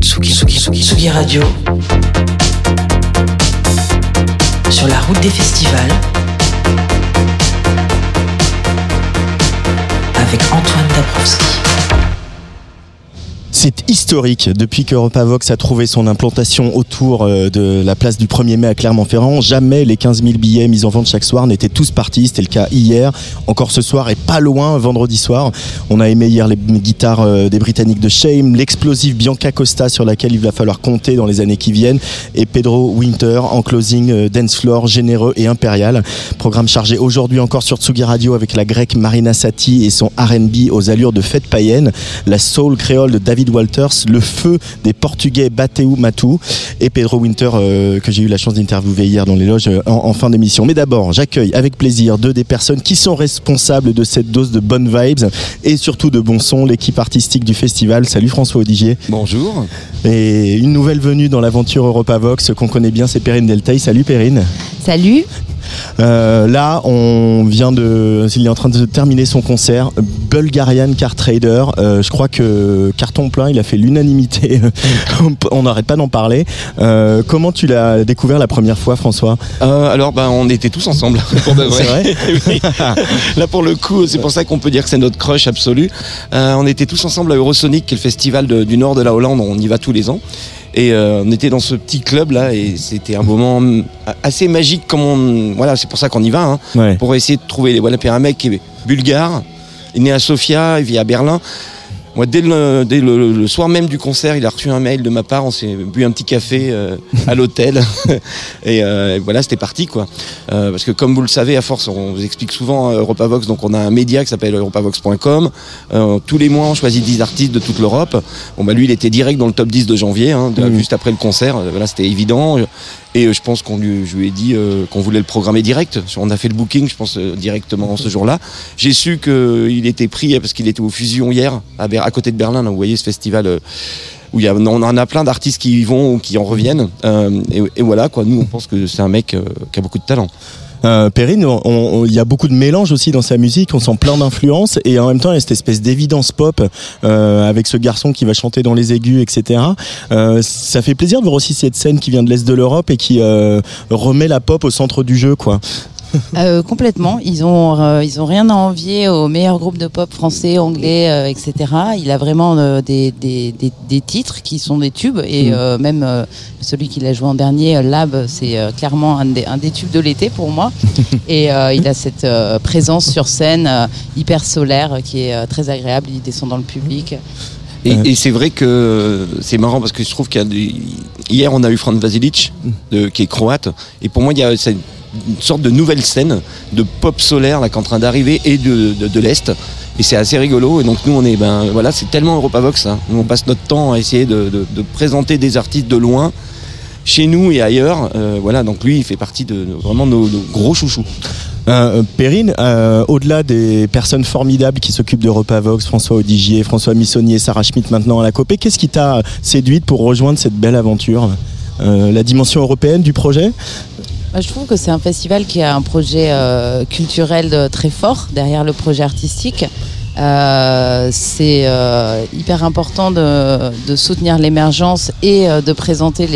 Tsugi, Tsugi, Tsugi, Tsugi Radio. Sur la route des festivals. Avec Antoine Dabrowski. C'est historique depuis que Vox a trouvé son implantation autour euh, de la place du 1er mai à Clermont-Ferrand. Jamais les 15 000 billets mis en vente chaque soir n'étaient tous partis. C'était le cas hier, encore ce soir et pas loin vendredi soir. On a aimé hier les guitares euh, des Britanniques de Shame, l'explosive Bianca Costa sur laquelle il va falloir compter dans les années qui viennent et Pedro Winter en closing euh, dance floor généreux et impérial. Programme chargé aujourd'hui encore sur Tsugi Radio avec la grecque Marina Sati et son R&B aux allures de fête païenne, la soul créole de David Walters, le feu des Portugais Bateu Matu et Pedro Winter euh, que j'ai eu la chance d'interviewer hier dans les loges euh, en, fin d'émission. Mais d'abord, j'accueille avec plaisir deux des personnes qui sont responsables de cette dose de bonnes vibes et surtout de bon son, l'équipe artistique du festival. Salut François Odigier. Bonjour. Et une nouvelle venue dans l'aventure Europa Vox qu'on connaît bien, c'est Perrine Deltaï. Salut Perrine. Salut. Euh, là, on vient de, il est en train de terminer son concert, Bulgarian Car Trader. Euh, je crois que carton plein, il a fait l'unanimité. on n'arrête pas d'en parler. Euh, comment tu l'as découvert la première fois, François Alors, ben, on était tous ensemble. Pour de vrai. Là, pour le coup, c'est pour ça qu'on peut dire que c'est notre crush absolu. on était tous ensemble à Eurosonic, qui est le festival du nord de la Hollande. On y va tous les ans. Et euh, on était dans ce petit club là et c'était un moment assez magique comme on, voilà, c'est pour ça qu'on y va, hein, pour essayer de trouver, voilà, puis un mec qui est bulgare, il est né à Sofia, il vit à Berlin. Moi, dès, le, soir même du concert, il a reçu un mail de ma part. On s'est bu un petit café euh, à l'hôtel. Euh, et voilà, c'était parti, quoi. Euh, parce que comme vous le savez, à force, on vous explique souvent EuropaVox. Donc, on a un média qui s'appelle europavox.com. tous les mois, on choisit 10 artistes de toute l'Europe. Bon, bah, lui, il était direct dans le top 10 de janvier, hein, mmh. juste après le concert. Voilà, c'était évident. Et euh, je pense qu'on lui, je lui ai dit euh, qu'on voulait le programmer direct. On a fait le booking, je pense, euh, directement ce jour-là. J'ai su qu'il était pris parce qu'il était au Fusion hier, à, côté de Berlin. vous voyez ce festival où il y a, on en a plein d'artistes qui y vont ou qui en reviennent. et, et, voilà, quoi. Nous, on pense que c'est un mec qui a beaucoup de talent. Euh, Perrine, il y a beaucoup de mélange aussi dans sa musique, on sent plein d'influences et en même temps il y a cette espèce d'évidence pop euh, avec ce garçon qui va chanter dans les aigus, etc. Euh, ça fait plaisir de voir aussi cette scène qui vient de l'Est de l'Europe et qui euh, remet la pop au centre du jeu, quoi. Euh, complètement. Ils ont, euh, ils ont rien à envier aux meilleurs groupes de pop français, anglais, euh, etc. Il a vraiment des, des, des, des, titres qui sont des tubes et mm. même celui qu'il a joué en dernier, Lab, c'est clairement un des, un des, tubes de l'été pour moi. et il a cette présence sur scène hyper solaire qui est très agréable. Il descend dans le public. Et, et c'est vrai que c'est marrant parce que je trouve qu'il y a hier on a eu Franz Vasilic de, qui est croate et pour moi il y a une sorte de nouvelle scène de pop solaire là, qui est en train d'arriver et de, de, l'Est. Et c'est assez rigolo. Et donc nous, on est, ben voilà, c'est tellement Europavox. Hein. Nous, on passe notre temps à essayer de, de, présenter des artistes de loin, chez nous et ailleurs. Euh, voilà, donc lui, il fait partie de, vraiment nos, gros chouchous. Euh, Perrine, euh, au-delà des personnes formidables qui s'occupent d'Europavox, François Odigier, François Missonnier, Sarah Schmitt maintenant à la Copée, qu'est-ce qui t'a séduite pour rejoindre cette belle aventure La dimension européenne du projet? Je trouve que c'est un festival qui a un projet euh, culturel très fort derrière le projet artistique. Euh, c'est euh, hyper important de, soutenir l'émergence et de présenter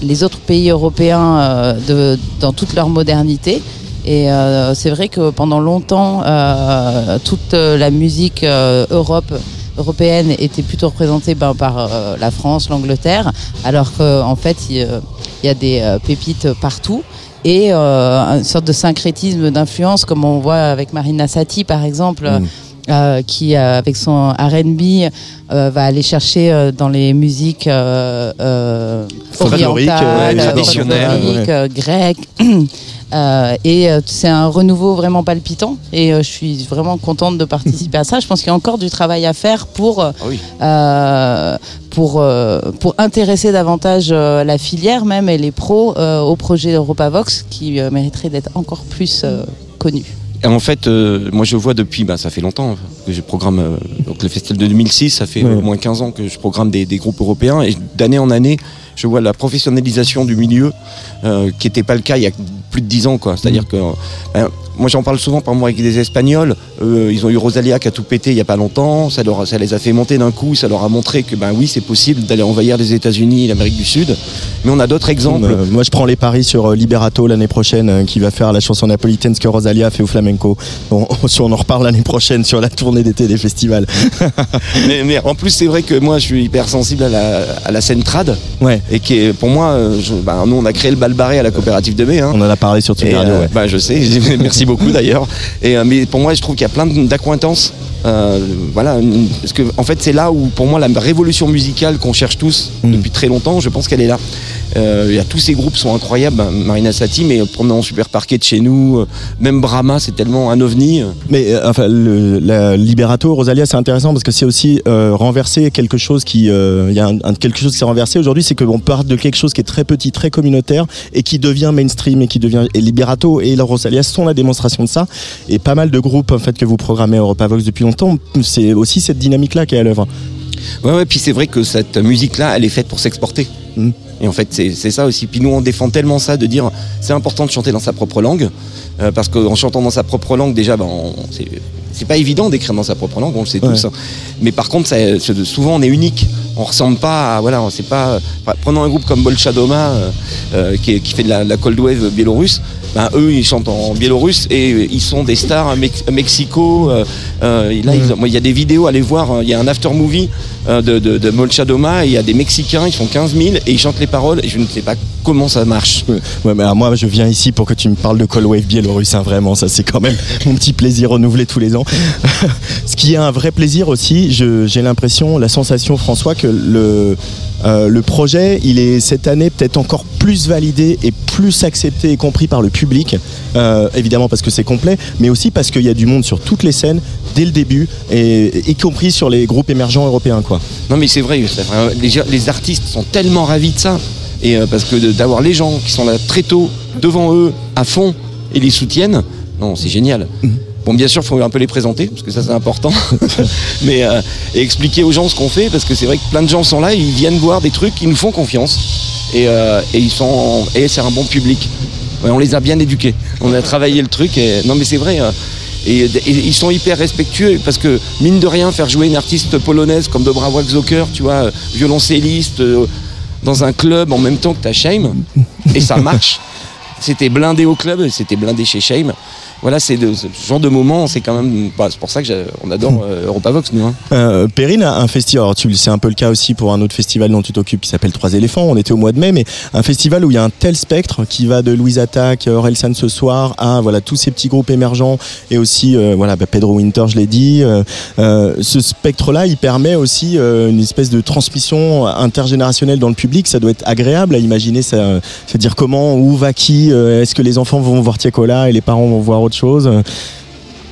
les, autres pays européens dans toute leur modernité. Et c'est vrai que pendant longtemps, toute la musique Europe européenne était plutôt représentée ben, par la France, l'Angleterre, alors qu'en fait, il y a des pépites partout et euh, une sorte de syncrétisme d'influence comme on voit avec Marina Sati par exemple. Mm. Euh, qui euh, avec son R&B euh, va aller chercher euh, dans les musiques orientales, traditionnelles, grecques. Euh, et c'est un renouveau vraiment palpitant. Et je suis vraiment contente de participer à ça. Je pense qu'il y a encore du travail à faire pour, ah pour, pour intéresser davantage la filière même et les pros au projet EuropaVox qui mériterait d'être encore plus connu. En fait, euh, moi je vois depuis, bah, ça fait longtemps que je programme euh, donc le festival de 2006, ça fait au moins 15 ans que je programme des, groupes européens. Et d'année en année, je vois la professionnalisation du milieu euh, qui n'était pas le cas il y a plus de dix ans. quoi. C'est-à-dire que euh, moi j'en parle souvent par moi avec des Espagnols. Euh, ils ont eu Rosalia qui a tout pété il n'y a pas longtemps. Ça, leur, ça les a fait monter d'un coup. Ça leur a montré que ben oui c'est possible d'aller envahir les États-Unis et l'Amérique du Sud. Mais on a d'autres exemples. Euh, moi je prends les paris sur euh, Liberato l'année prochaine qui va faire la chanson napolitaine ce que Rosalia a fait au flamenco. Bon, on en reparle l'année prochaine sur la tournée d'été des festivals. mais, mais en plus c'est vrai que moi je suis hyper sensible à la, à la scène trad. Ouais. Et qui est pour moi, je- ben, nous on a créé le bal barré à la coopérative de mai. hein. On en a parlé sur Twitter euh, ouais. bah, je sais, merci beaucoup d'ailleurs. Et euh, mais pour moi, je trouve qu'il y a plein d'accointances. Euh, voilà, parce que en fait, c'est là où, pour moi, la révolution musicale qu'on cherche tous Mm. depuis très longtemps, je pense qu'elle est là. Euh, il y a tous ces groupes sont incroyables. Ben, Marina Sati, mais promenant super parquet de chez nous, euh, même Brahma, c'est tellement un ovni. Mais euh, enfin, le, la Liberato, Rosalia, c'est intéressant parce que c'est aussi euh, renverser quelque chose qui, il y a un, un- quelque chose qui s'est renversé aujourd'hui, c'est qu'on part de quelque chose qui est très petit, très communautaire et qui devient mainstream et qui devient et Liberato et la Rosalia sont la démonstration de ça. Et pas mal de groupes en fait que vous programmez à Europa Vox depuis longtemps, c'est aussi cette dynamique-là qui est à l'œuvre. Ouais, ouais, puis c'est vrai que cette musique-là, elle est faite pour s'exporter. Mm. Et en fait, c'est c'est ça aussi. Puis nous, on défend tellement ça de dire c'est important de chanter dans sa propre langue. euh, parce qu'en chantant dans sa propre langue, déjà, ben, on- c'est- pas évident d'écrire dans sa propre langue, on le sait Ouais. tous. hein. Mais par contre, ça- c'est- souvent, on est unique. On ressemble pas à. Voilà, c'est pas. enfin, prenons un groupe comme Bolchadoma, euh, euh, qui, fait de la, la cold wave biélorusse. Ben, eux, ils chantent en biélorusse et euh, ils sont des stars à Mex- à Mexico. euh, euh, là, ils moi, il y a des vidéos, allez voir, hein, il y a un after movie euh, de, de, de Molchadoma et il y a des Mexicains, ils font 15 000 et ils chantent les paroles et je ne sais pas comment ça marche. Moi, je viens ici pour que tu me parles de Call Wave biélorusse, hein, vraiment. Ça, c'est quand même mon petit plaisir renouvelé tous les ans. Ce qui est un vrai plaisir aussi, j'ai l'impression, la sensation, François, que le, euh, le projet, il est cette année peut-être encore plus validé et plus accepté et compris par le public. Euh, évidemment parce que c'est complet, mais aussi parce qu'il y a du monde sur toutes les scènes dès le début, et y compris sur les groupes émergents européens, quoi. Non mais c'est vrai, les, les artistes sont tellement ravis de ça. Et euh, parce que d'avoir les gens qui sont là très tôt, devant eux, à fond, et les soutiennent, non, c'est génial. Bon, bien sûr, il faut un peu les présenter, parce que ça c'est important. mais euh, et expliquer aux gens ce qu'on fait, parce que c'est vrai que plein de gens sont là, ils viennent voir des trucs, ils nous font confiance. Et, euh, et ils sont. Et c'est un bon public. Ouais, on les a bien éduqués. On a travaillé le truc. Et, non mais c'est vrai. euh, et, et ils sont hyper respectueux parce que, mine de rien, faire jouer une artiste polonaise comme Dobra Zoker, tu vois, violoncelliste, dans un club en même temps que ta Shame, et ça marche. C'était blindé au club, c'était blindé chez Shame. Voilà, c'est ce genre de moment, c'est quand même. bah, c'est pour ça qu'on adore euh, Europavox, nous. hein. Euh, Perrine a un festival, sais un peu le cas aussi pour un autre festival dont tu t'occupes qui s'appelle Trois éléphants, on était au mois de mai, mais un festival où il y a un tel spectre qui va de Louise Attaque, Orelsan ce soir, à voilà tous ces petits groupes émergents et aussi euh, voilà bah, Pedro Winter, je l'ai dit. Euh, euh, ce spectre-là, il permet aussi euh, une espèce de transmission intergénérationnelle dans le public. Ça doit être agréable à imaginer, euh, c'est-à-dire comment, où va qui, euh, est-ce que les enfants vont voir Tiakola et les parents vont voir autre chose.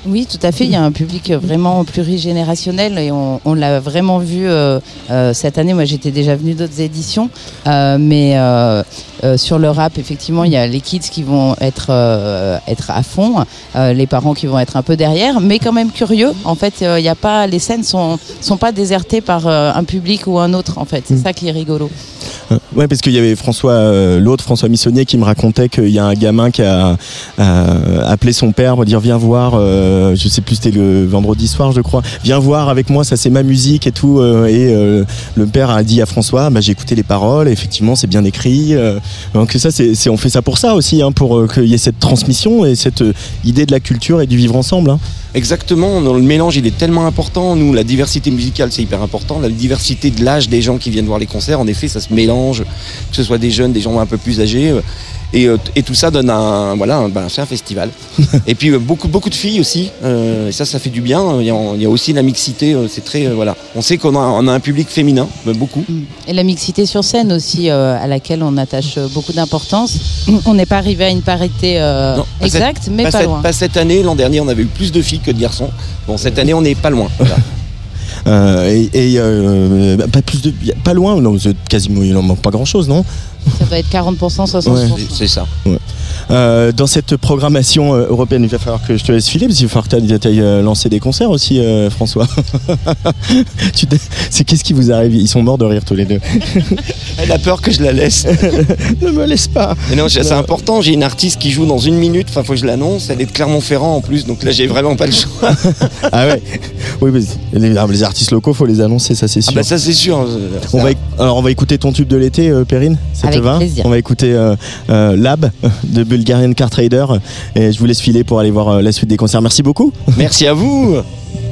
Oui, tout à fait. Il y a un public vraiment plurigénérationnel et on, on l'a vraiment vu euh, euh, cette année. Moi, j'étais déjà venue d'autres éditions, euh, mais sur le rap, effectivement, il y a les kids qui vont être être à fond, les parents qui vont être un peu derrière, mais quand même curieux. En fait, il y a pas les scènes sont sont pas désertées par un public ou un autre. En fait, c'est ça qui est rigolo. Ouais, parce qu'il y avait François, euh, l'autre François Missonnier, qui me racontait qu'il y a un gamin qui a appelé son père pour dire viens voir, euh, je sais plus c'était le vendredi soir je crois, viens voir avec moi, ça c'est ma musique et tout. euh, et euh, le père a dit à François, bah, j'ai écouté les paroles, effectivement c'est bien écrit. donc ça c'est, on fait ça pour ça aussi, hein, pour qu'il y ait cette transmission et cette idée de la culture et du vivre ensemble. hein. Exactement, le mélange il est tellement important. Nous, la diversité musicale c'est hyper important. La diversité de l'âge des gens qui viennent voir les concerts, en effet, ça se mélange, que ce soit des jeunes, des gens un peu plus âgés. euh, Et, euh, et tout ça donne un, voilà, un- ben, c'est un festival. et puis euh, beaucoup, beaucoup de filles aussi. euh, et ça, ça fait du bien. Il y a, il y a aussi la mixité. C'est très, euh, voilà. On sait qu'on a, on a un public féminin, mais beaucoup. Et la mixité sur scène aussi, euh, à laquelle on attache beaucoup d'importance. On n'est pas arrivé à une parité euh, Non, exacte, mais pas, pas cette, loin. pas cette année. L'an dernier, on avait eu plus de filles que de garçons. Bon, cette année, on n'est pas loin. Voilà. Euh, et et, euh, pas plus de, y a- pas loin, non, c'est quasiment il en manque pas grand chose, non? Ça doit être 40%, 60%. Ouais. C'est- C'est ça. Euh, dans cette programmation euh, européenne, il va falloir que je te laisse filer parce qu'il va falloir que tu ailles lancer des concerts aussi, euh, François. C'est qu'est-ce qui vous arrive? Ils sont morts de rire tous les deux. Elle a peur que je la laisse. ne me laisse pas. Mais non, c'est important. J'ai une artiste qui joue dans une minute. Enfin, faut que je l'annonce. Elle est de Clermont-Ferrand en plus. Donc là, j'ai vraiment pas le choix. ah ouais. Oui, mais les, les artistes locaux, faut les annoncer, ça c'est sûr. Ah bah ça c'est sûr. On va, alors on va écouter ton tube de l'été, euh, Perrine. Ça Avec te va? plaisir. On va écouter euh, euh, Lab de Bulgarian Car Trader. Et je vous laisse filer pour aller voir euh, la suite des concerts. Merci beaucoup. Merci à vous.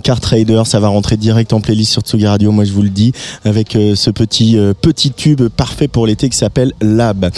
Car Trader, ça va rentrer direct en playlist sur Tsugi Radio, moi je vous le dis, avec euh, ce petit euh, petit tube parfait pour l'été qui s'appelle Lab.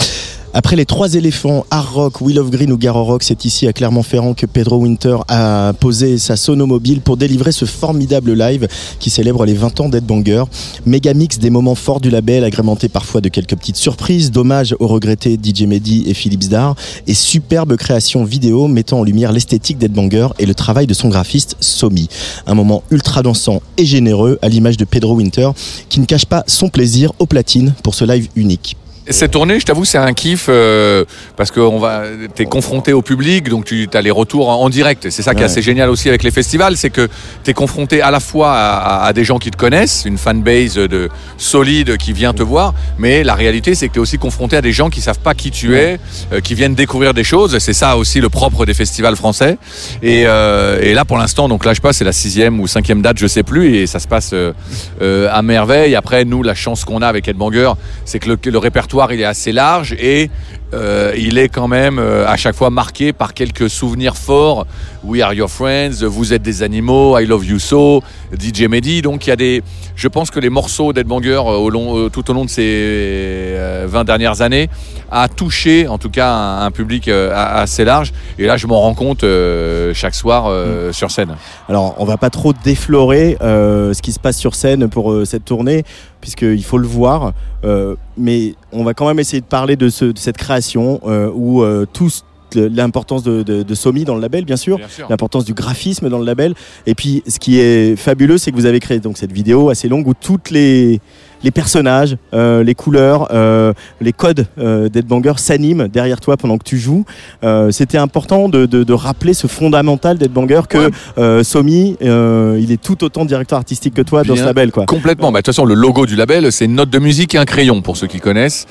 Après les trois éléphants, Hard Rock, Will of Green ou Garo Rock, c'est ici à Clermont-Ferrand que Pedro Winter a posé sa sonomobile pour délivrer ce formidable live qui célèbre les 20 ans d'Headbanger. Méga mix des moments forts du label, agrémenté parfois de quelques petites surprises, d'hommages aux regrettés DJ Mehdi et Philippe Zdar, et superbe création vidéo mettant en lumière l'esthétique d'Headbanger et le travail de son graphiste Somi. Un moment ultra dansant et généreux à l'image de Pedro Winter qui ne cache pas son plaisir aux platines pour ce live unique. Cette tournée, je t'avoue, c'est un kiff euh, parce que on va, t'es confronté au public, donc tu as les retours en, en direct. C'est ça qui est Ouais. assez génial aussi avec les festivals, c'est que t'es confronté à la fois à, à- à des gens qui te connaissent, une fanbase de solide qui vient te voir, mais la réalité, c'est que t'es aussi confronté à des gens qui savent pas qui tu es, euh, qui viennent découvrir des choses. C'est ça aussi le propre des festivals français. Et, euh, et là, pour l'instant, donc là, je passe, c'est la sixième ou cinquième date, je sais plus, et ça se passe à merveille. Après, nous, la chance qu'on a avec Headbanger, c'est que le, le répertoire il est assez large et euh, il est quand même euh, à chaque fois marqué par quelques souvenirs forts. We are your friends, vous êtes des animaux, I love you so, DJ Mehdi. Donc il y a des, je pense que les morceaux d'Headbanger euh, au long, tout au long de ces euh, 20 dernières années a touché en tout cas un, un public assez large. Et là, je m'en rends compte chaque soir euh, sur scène. Alors, on va pas trop déflorer ce qui se passe sur scène pour cette tournée, puisqu'il faut le voir. Euh, mais on va quand même essayer de parler de, ce- de cette création euh, où euh, tous l'importance de, de, de Somi dans le label, bien sûr, sûr. l'importance du graphisme dans le label. Et puis, ce qui est fabuleux, c'est que vous avez créé donc cette vidéo assez longue où toutes les les personnages, euh, les couleurs, euh, les codes euh, d'Headbanger s'animent derrière toi pendant que tu joues. Euh, C'était important de, de, de rappeler ce fondamental d'Headbanger que Ouais. Somi, il est tout autant directeur artistique que toi dans ce label. Quoi. Complètement. Bah, de toute façon, le logo du label, c'est une note de musique et un crayon, pour ceux qui connaissent.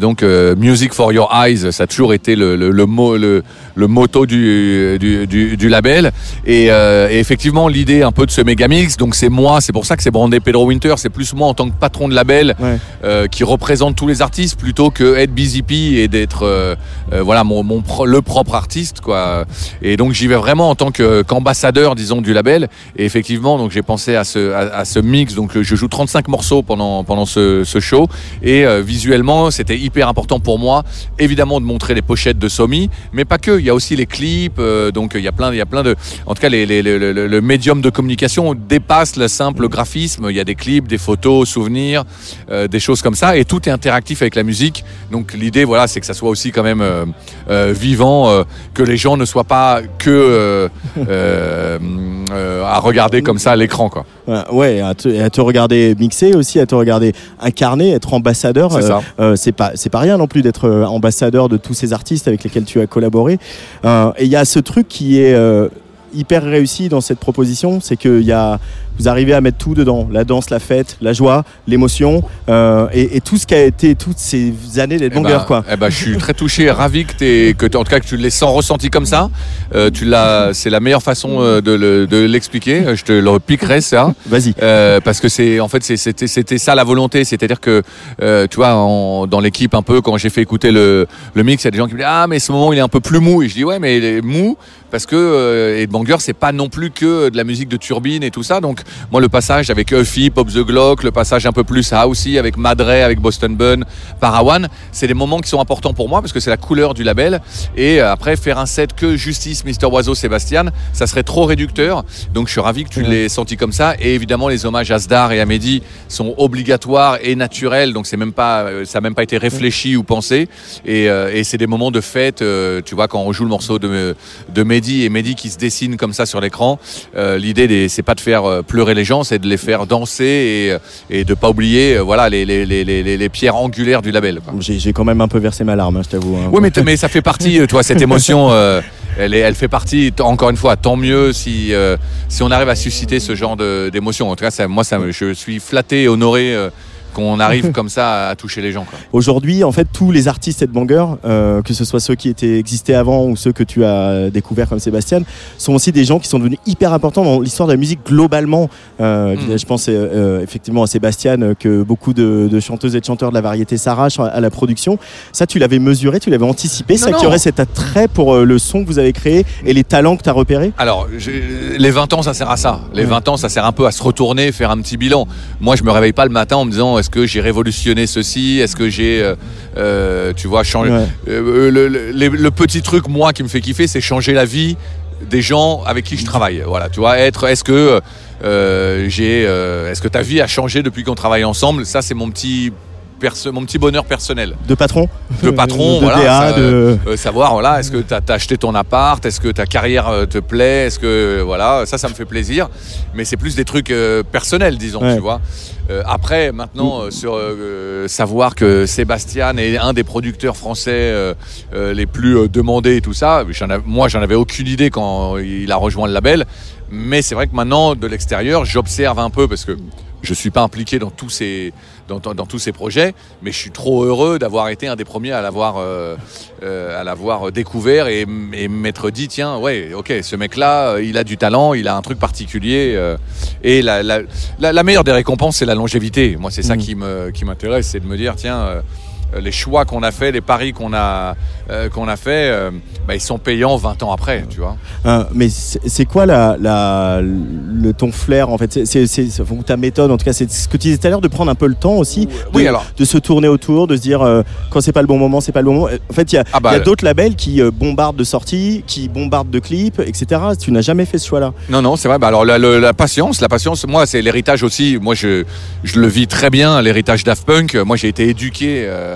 Donc, Music for Your Eyes, ça a toujours été le, le, le, mot, le, le motto du, du, du, du label. Et, et effectivement, l'idée un peu de ce méga mix, donc c'est moi, c'est pour ça que c'est brandé Pedro Winter, c'est plus moi en tant que patron de label Ouais. euh, qui représente tous les artistes plutôt que être Busy P et d'être euh, euh, voilà mon, mon pro- le propre artiste quoi. Et donc j'y vais vraiment en tant qu'ambassadeur disons du label. Et effectivement donc j'ai pensé à ce à, à ce mix donc je joue 35 morceaux pendant pendant ce, ce show et visuellement c'était hyper important pour moi évidemment de montrer les pochettes de Somi mais pas que il y a aussi les clips donc il y a plein il y a plein de en tout cas les, les- le, le- le médium de communication dépasse le simple graphisme il y a des clips des photos souvenirs euh, des choses comme ça et tout est interactif avec la musique donc l'idée voilà c'est que ça soit aussi quand même euh, euh, vivant que les gens ne soient pas que à regarder comme ça à l'écran quoi Ouais, à te, à te regarder mixer aussi, à te regarder incarner, être ambassadeur. c'est pas c'est pas rien non plus d'être ambassadeur de tous ces artistes avec lesquels tu as collaboré. Et il y a ce truc qui est hyper réussi dans cette proposition, c'est que il y a vous arrivez à mettre tout dedans, la danse, la fête, la joie, l'émotion euh, et, et tout ce qui a été toutes ces années d'être Eh ben, quoi. eh ben, je suis très touché, ravi que, t'aies- que en tout cas que tu l'aies sans ressenti comme ça. Euh, tu l'as, c'est la meilleure façon euh, de, le- de l'expliquer. Je te le piquerai ça. Vas-y. Euh, parce que c'est en fait c'était ça la volonté c'est-à-dire que euh, tu vois en- dans l'équipe un peu quand j'ai fait écouter le, le mix il y a des gens qui me disent ah mais ce moment il est un peu plus mou et je dis ouais mais il est mou parce que euh, Headbanger c'est pas non plus que de la musique de turbine et tout ça donc moi le passage avec Huffy Pop the Glock le passage un peu plus housey avec Madre avec Boston Bun Parawan c'est des moments qui sont importants pour moi parce que c'est la couleur du label. Et euh, après faire un set que Justice Mister Oiseau Sébastien ça serait trop réducteur. Donc je suis ravi que tu l'aies senti comme ça. Et évidemment les hommages à Sdar et à Mehdi sont obligatoires et naturels. Donc c'est même pas euh, ça n'a même pas été réfléchi ou pensé. Et, euh, et c'est des moments de fête euh, tu vois quand on joue le morceau de, de Mehdi et Mehdi qui se dessine comme ça sur l'écran euh, l'idée c'est pas de faire euh, pleurer les gens c'est de les faire danser et, et de pas oublier euh, voilà les, les, les, les, les pierres angulaires du label. J'ai quand même un peu versé ma larme, hein, je t'avoue. hein. Oui, mais, ça fait partie, euh, toi, cette émotion, euh, elle, est, elle fait partie, encore une fois, tant mieux si, euh, si on arrive à susciter ce genre d'émotion. En tout cas, ça, moi, ça, je suis flatté et honoré qu'on arrive comme ça à toucher les gens. Aujourd'hui, en fait, tous les artistes headbangers, euh, que ce soit ceux qui étaient existaient avant ou ceux que tu as découverts comme Sébastien, sont aussi des gens qui sont devenus hyper importants dans l'histoire de la musique globalement. Euh, Mm. Je pense euh, effectivement à Sébastien que beaucoup de, de chanteuses et de chanteurs de la variété s'arrachent à la production. Ça, tu l'avais mesuré, tu l'avais anticipé, Non, ça qu'il y non. aurait cet attrait pour le son que vous avez créé et les talents que tu as repérés? Alors, les 20 ans, ça sert à ça. Les Ouais. 20 ans, ça sert un peu à se retourner, faire un petit bilan. Moi, je me réveille pas le matin en me disant est-ce que j'ai révolutionné ceci? Est-ce que j'ai, euh, euh, tu vois, changé? Ouais. Euh, le, le- les- le petit truc, moi, qui me fait kiffer, c'est changer la vie des gens avec qui je travaille. Voilà, tu vois, être, est-ce que euh, j'ai, euh, est-ce que ta vie a changé depuis qu'on travaille ensemble? Ça, c'est mon petit, mon petit bonheur personnel De patron de patron, de voilà, DA, ça, de... euh, savoir voilà, est-ce que tu as, acheté ton appart, est-ce que ta carrière euh, te plaît, est-ce que voilà, ça ça me fait plaisir, mais c'est plus des trucs euh, personnels disons, Ouais. tu vois. Euh, après maintenant euh, sur euh, savoir que Sébastien est un des producteurs français euh, euh, les plus euh, demandés et tout ça, av- moi j'en avais aucune idée quand il a rejoint le label, mais c'est vrai que maintenant de l'extérieur, j'observe un peu parce que je suis pas impliqué dans tous ces dans, dans- dans tous ces projets, mais je suis trop heureux d'avoir été un des premiers à l'avoir euh, euh, à l'avoir découvert et, et m'être dit tiens ouais ok ce mec là il a du talent, il a un truc particulier euh, et la, la, la, la meilleure des récompenses c'est la longévité. Moi c'est ça Mhm. qui me qui m'intéresse, c'est de me dire tiens euh, les choix qu'on a fait, les paris qu'on a euh, qu'on a fait, euh, bah, ils sont payants 20 ans après, tu vois. Euh, mais c'est quoi la, la, le, ton flair en fait? C'est- ta méthode en tout cas c'est ce que tu disais tout à l'heure de prendre un peu le temps aussi de, Oui, alors. de se tourner autour de se dire euh, quand c'est pas le bon moment c'est pas le bon moment en fait il y a, Ah bah, a d'autres labels qui euh, bombardent de sorties qui bombardent de clips etc tu n'as jamais fait ce choix là Non, non, c'est vrai. Bah alors la, patience, la patience, moi, c'est l'héritage aussi. Moi, je, je le vis très bien, l'héritage Daft Punk. Moi, j'ai été éduqué euh, euh,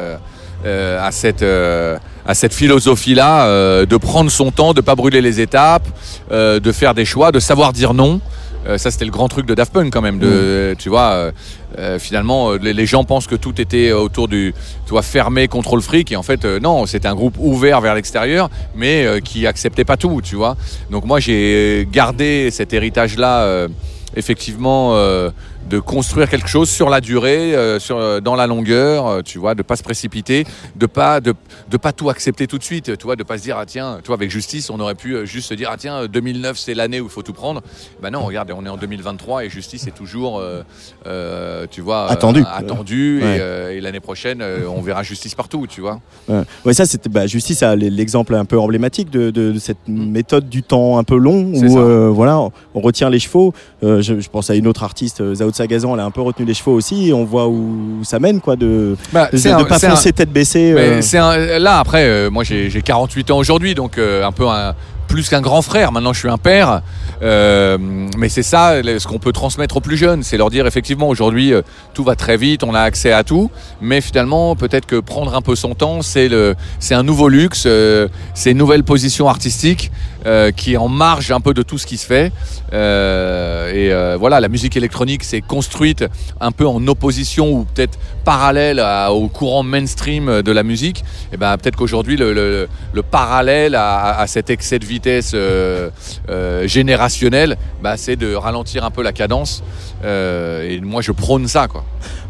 à cette, euh, à cette philosophie-là euh, de prendre son temps, de pas brûler les étapes, euh, de faire des choix, de savoir dire non. Euh, ça, c'était le grand truc de Daft Punk quand même. De, Tu vois, euh, euh, finalement, euh, les, les gens pensent que tout était autour du, tu vois, fermé contre le fric, et en fait, euh, non, c'était un groupe ouvert vers l'extérieur, mais euh, qui acceptait pas tout, tu vois. Donc moi, j'ai gardé cet héritage-là, euh, effectivement, euh, de construire quelque chose sur la durée, euh, sur, euh, dans la longueur, euh, tu vois, de pas se précipiter, de pas de, de pas tout accepter tout de suite, tu vois, de pas se dire ah tiens, tu vois, avec justice, on aurait pu juste se dire ah tiens, 2009 c'est l'année où il faut tout prendre. Ben non, regarde, on est en 2023 et justice est toujours, euh, tu vois, Attendu. attendu, Ouais. et, et l'année prochaine, on verra justice partout, tu vois. Ouais, Ouais, ça c'était bah, Justice l'exemple un peu emblématique de, de- de cette méthode du temps un peu long Mm. Où voilà on retient les chevaux. Je, je pense à une autre artiste, euh, Zao Sagazan, elle a un peu retenu les chevaux aussi et on voit où ça mène quoi de Bah, de un- pas un- foncer tête baissée. Euh. un- là après, euh, moi j'ai j'ai 48 ans aujourd'hui, donc euh, un peu un- plus qu'un grand frère. Maintenant, je suis un père. Euh, mais c'est ça, ce qu'on peut transmettre aux plus jeunes, c'est leur dire effectivement aujourd'hui tout va très vite, on a accès à tout, mais finalement peut-être que prendre un peu son temps, c'est le, c'est un nouveau luxe, euh, c'est une nouvelle position artistique euh, qui est en marge un peu de tout ce qui se fait. Euh, et euh, voilà, la musique électronique s'est construite un peu en opposition ou peut-être parallèle à- au courant mainstream de la musique. Et ben peut-être qu'aujourd'hui le, le- le parallèle à, à cet excès de vitesse euh, générationnel, bah, c'est de ralentir un peu la cadence. Et moi je prône ça quoi.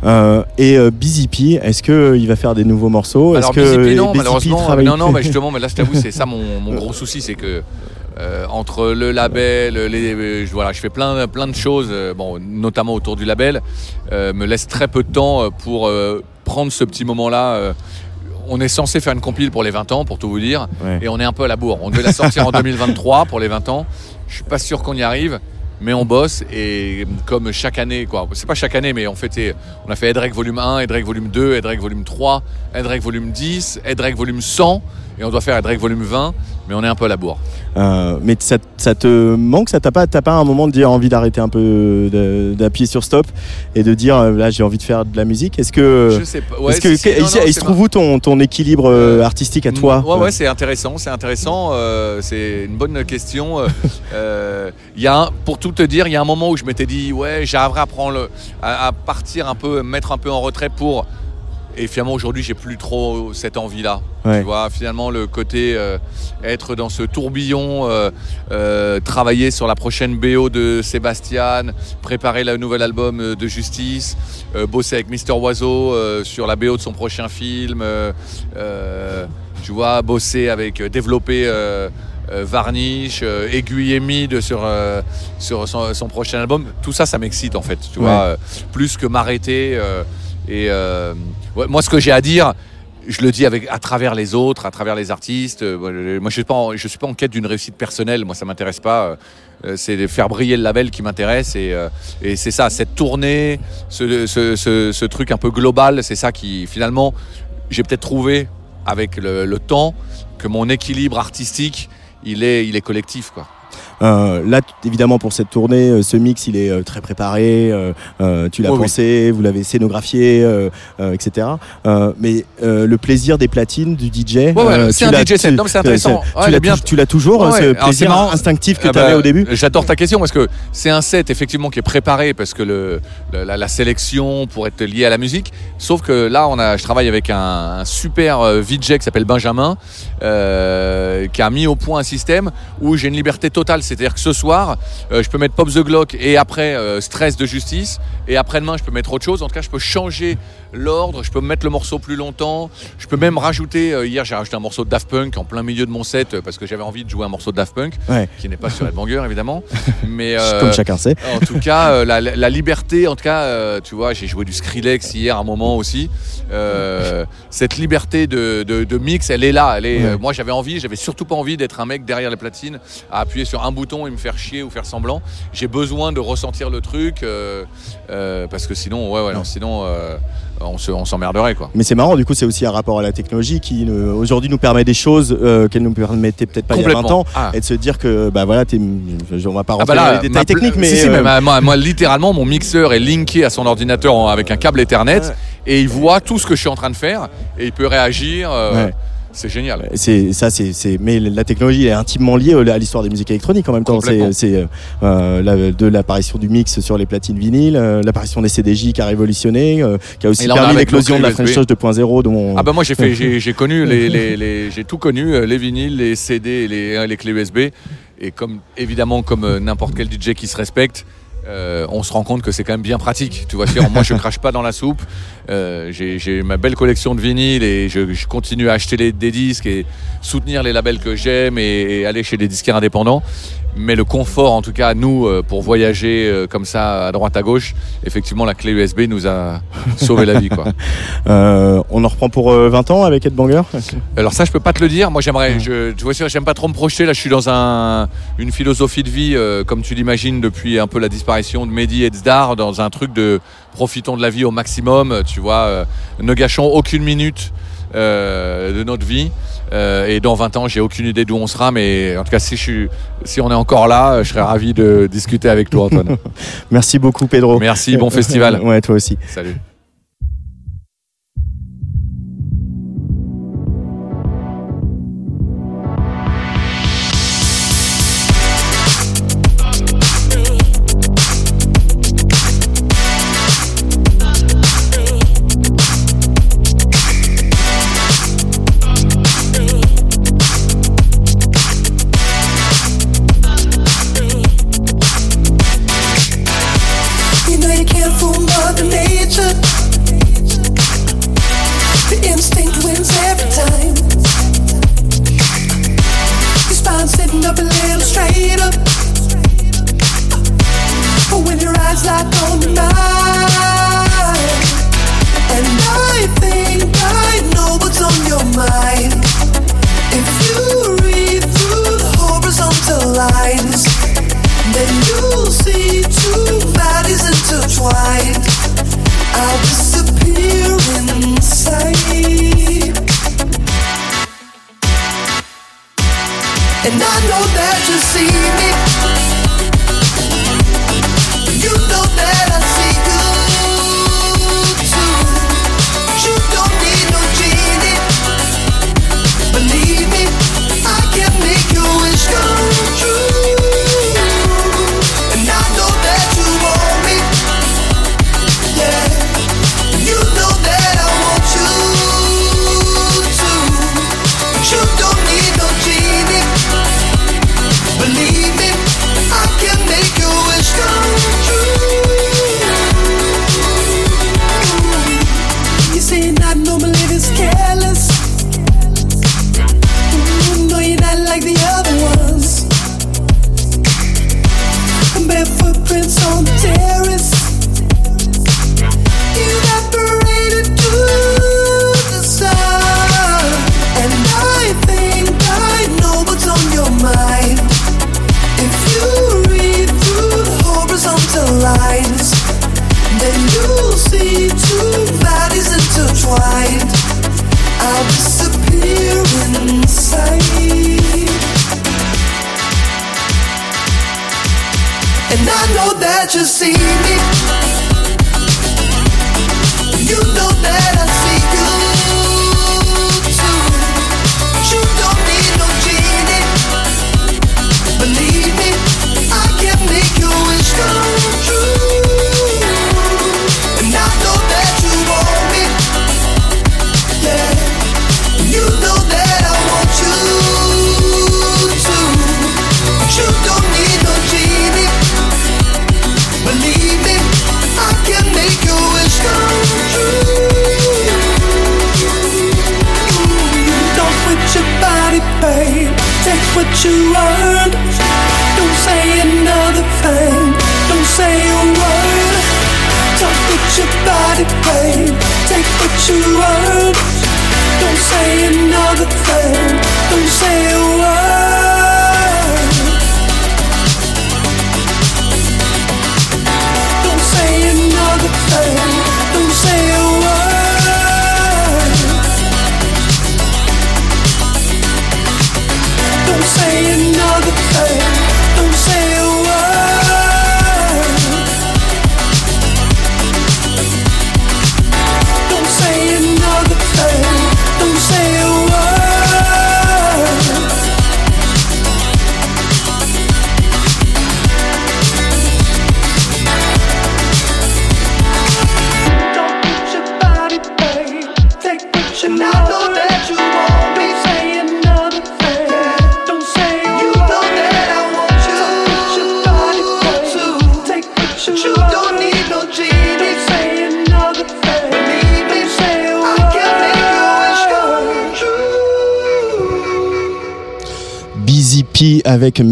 Euh, et euh, Busy P, est-ce que euh, il va faire des nouveaux morceaux? Alors non, Busy malheureusement, non, non, bah, justement, mais là, je t'avoue, c'est ça mon, mon gros souci, c'est que euh, entre le label, les, euh, voilà, je fais plein, plein de choses, euh, bon, notamment autour du label, euh, me laisse très peu de temps pour prendre ce petit moment-là. on est censé faire une compile pour les 20 ans, pour tout vous dire, Ouais. et on est un peu à la bourre. On devait la sortir en 2023 pour les 20 ans. Je suis pas sûr qu'on y arrive. Mais on bosse et comme chaque année, quoi. C'est pas chaque année, mais on fait, on a fait Edrec volume 1, Edrec volume 2, Edrec volume 3, Edrec volume 10, Edrec volume 100, et on doit faire Edrec volume 20, mais on est un peu à la bourre. Euh, mais ça, ça te manque, ça t'a pas, t'as pas un moment de dire envie d'arrêter un peu, d'appuyer sur stop et de dire euh, là j'ai envie de faire de la musique? Est-ce que, Je sais pas. Ouais, est-ce que, si, si, que- non, il, se trouve où ton, ton équilibre euh, artistique à toi? Ouais, ouais, c'est intéressant, c'est intéressant. euh, c'est une bonne question. Il y a un- pour tout te dire, il y a un moment où je m'étais dit, ouais, j'arriverai à prendre, le- à, à partir un peu, me mettre un peu en retrait pour. Et finalement, aujourd'hui, j'ai plus trop cette envie-là. Ouais. Tu vois, finalement, le côté euh, être dans ce tourbillon, euh, euh, travailler sur la prochaine BO de Sébastien, préparer le nouvel album de Justice, bosser avec Mister Oiseau sur la BO de son prochain film, tu vois, bosser avec, développer Varnish, aiguiller Mid sur, sur son, son prochain album. Tout ça, ça m'excite en fait, tu Ouais. vois, plus que m'arrêter. Et euh, moi, ce que j'ai à dire, je le dis avec, à travers les autres, à travers les artistes. Euh, Moi, je- suis pas, en, je suis pas en quête d'une réussite personnelle. Moi, ça m'intéresse pas. Euh, C'est de faire briller le label qui m'intéresse et, et c'est ça, cette tournée, ce- ce truc un peu global, c'est ça qui finalement j'ai peut-être trouvé avec le, le temps que mon équilibre artistique il est, il est collectif quoi. Euh, là, évidemment, pour cette tournée, euh, ce mix, il est euh, très préparé. tu l'as oui. pensé, vous l'avez scénographié, etc. Mais le plaisir des platines du DJ, ouais, c'est un DJ set. mais c'est intéressant. tu Ouais, l'as tu toujours, ce plaisir instinctif que Ah tu avais bah, au début. J'adore ta question parce que c'est un set effectivement qui est préparé parce que le, la, la sélection pour être lié à la musique. Sauf que là, on a, je travaille avec un, un super VJ qui s'appelle Benjamin, euh, qui a mis au point un système où j'ai une liberté totale. C'est-à-dire que ce soir, euh, je peux mettre Pop the Glock et après euh, Stress de Justice et après-demain, je peux mettre autre chose. En tout cas, je peux changer l'ordre, je peux mettre le morceau plus longtemps, je peux même rajouter. euh, hier, j'ai rajouté un morceau de Daft Punk en plein milieu de mon set euh, parce que j'avais envie de jouer un morceau de Daft Punk Ouais. qui n'est pas sur Headbanger évidemment, mais euh, Comme chacun sait. en tout cas, euh, la, la liberté, en tout cas, euh, tu vois, j'ai joué du Skrillex hier un moment aussi. Euh, cette liberté de, de- de mix, elle est là. Elle est, Ouais. euh, moi, j'avais envie, j'avais surtout pas envie d'être un mec derrière les platines à appuyer sur un bouton et me faire chier ou faire semblant. J'ai besoin de ressentir le truc euh, euh, parce que sinon, ouais, ouais, non, sinon, on se- on s'emmerderait quoi. Mais c'est marrant, du coup, c'est aussi un rapport à la technologie qui euh, aujourd'hui nous permet des choses euh, qu'elle nous permettait peut-être pas il y a 20 ans. Ah. Et de se dire que, bah voilà, on va pas Ah rentrer bah là, dans les détails techniques, mais. si, si, mais euh, ma- moi, moi, littéralement, mon mixeur est linké à son ordinateur avec un câble Ethernet Ouais. et il voit tout ce que je suis en train de faire et il peut réagir. euh, Ouais. C'est génial. C'est ça, c'est, c'est- mais la technologie est intimement liée à l'histoire des musiques électroniques en même temps. C'est, c'est euh, la- de l'apparition du mix sur les platines vinyles, euh, l'apparition des CDJ qui a révolutionné, euh, qui a aussi là, permis l'éclosion de la French. Touch 2.0 dont Ah bah moi j'ai fait j'ai j'ai connu les, les, les- j'ai tout connu euh, les vinyles les CD et les, les clés USB et comme évidemment comme euh, n'importe quel DJ qui se respecte euh, on se rend compte que c'est quand même bien pratique. Tu vois moi je crache pas dans la soupe. Euh, j'ai ma belle collection de vinyles et je, je continue à acheter les- des disques et soutenir les labels que j'aime et, et aller chez des disquaires indépendants mais le confort en tout cas nous euh, pour voyager euh, comme ça à droite à gauche effectivement la clé USB nous a sauvé la vie quoi Euh, on en reprend pour euh, 20 ans avec Ed Banger. Alors ça, je peux pas te le dire. Moi, j'aimerais. Je, tu vois, j'aime pas trop me projeter. Là, je suis dans un, une philosophie de vie, euh, comme tu l'imagines depuis un peu la disparition de Mehdi et de Zdar, dans un truc de profitons de la vie au maximum. Tu vois, euh, ne gâchons aucune minute de notre vie. Euh, et dans 20 ans, j'ai aucune idée d'où on sera, mais en tout cas, si, je suis, si on est encore là, je serais ravi de discuter avec toi, Antoine. Merci beaucoup Pedro. Merci, bon festival. ouais, toi aussi. Salut.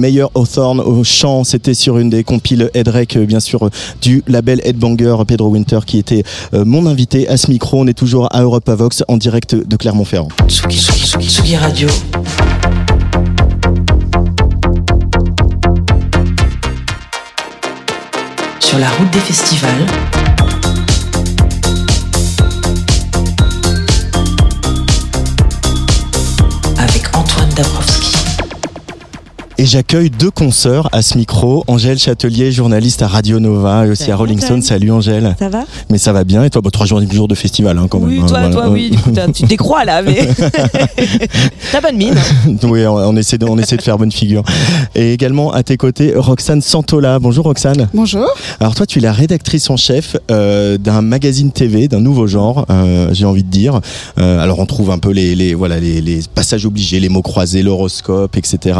Meyer Hawthorne au chant. C'était sur une des compiles Headrec, euh, bien sûr, euh, du label Headbanger Pedro Winter qui était euh, mon invité à ce micro. On est toujours à Europa Vox en direct de Clermont-Ferrand. Tsugi, Radio. Sur la route des festivals. J'accueille deux consoeurs à ce micro. Angèle Châtelier, journaliste à Radio Nova et aussi à Rolling Stone. Salut Angèle. Ça va? Mais ça va bien. Et toi, bah, trois jours, jours de festival hein, quand Oui, même. hein, toi, voilà. toi, oui. Écoute, tu te décrois là, mais. T'as bonne mine. oui, on, on essaie de, on essaie de faire bonne figure. Et également à tes côtés, Roxane Santola. Bonjour Roxane. Bonjour. Alors toi, tu es la rédactrice en chef euh, d'un magazine TV, d'un nouveau genre, euh, j'ai envie de dire. Euh, alors on trouve un peu les, les voilà les, les passages obligés, les mots croisés, l'horoscope, etc.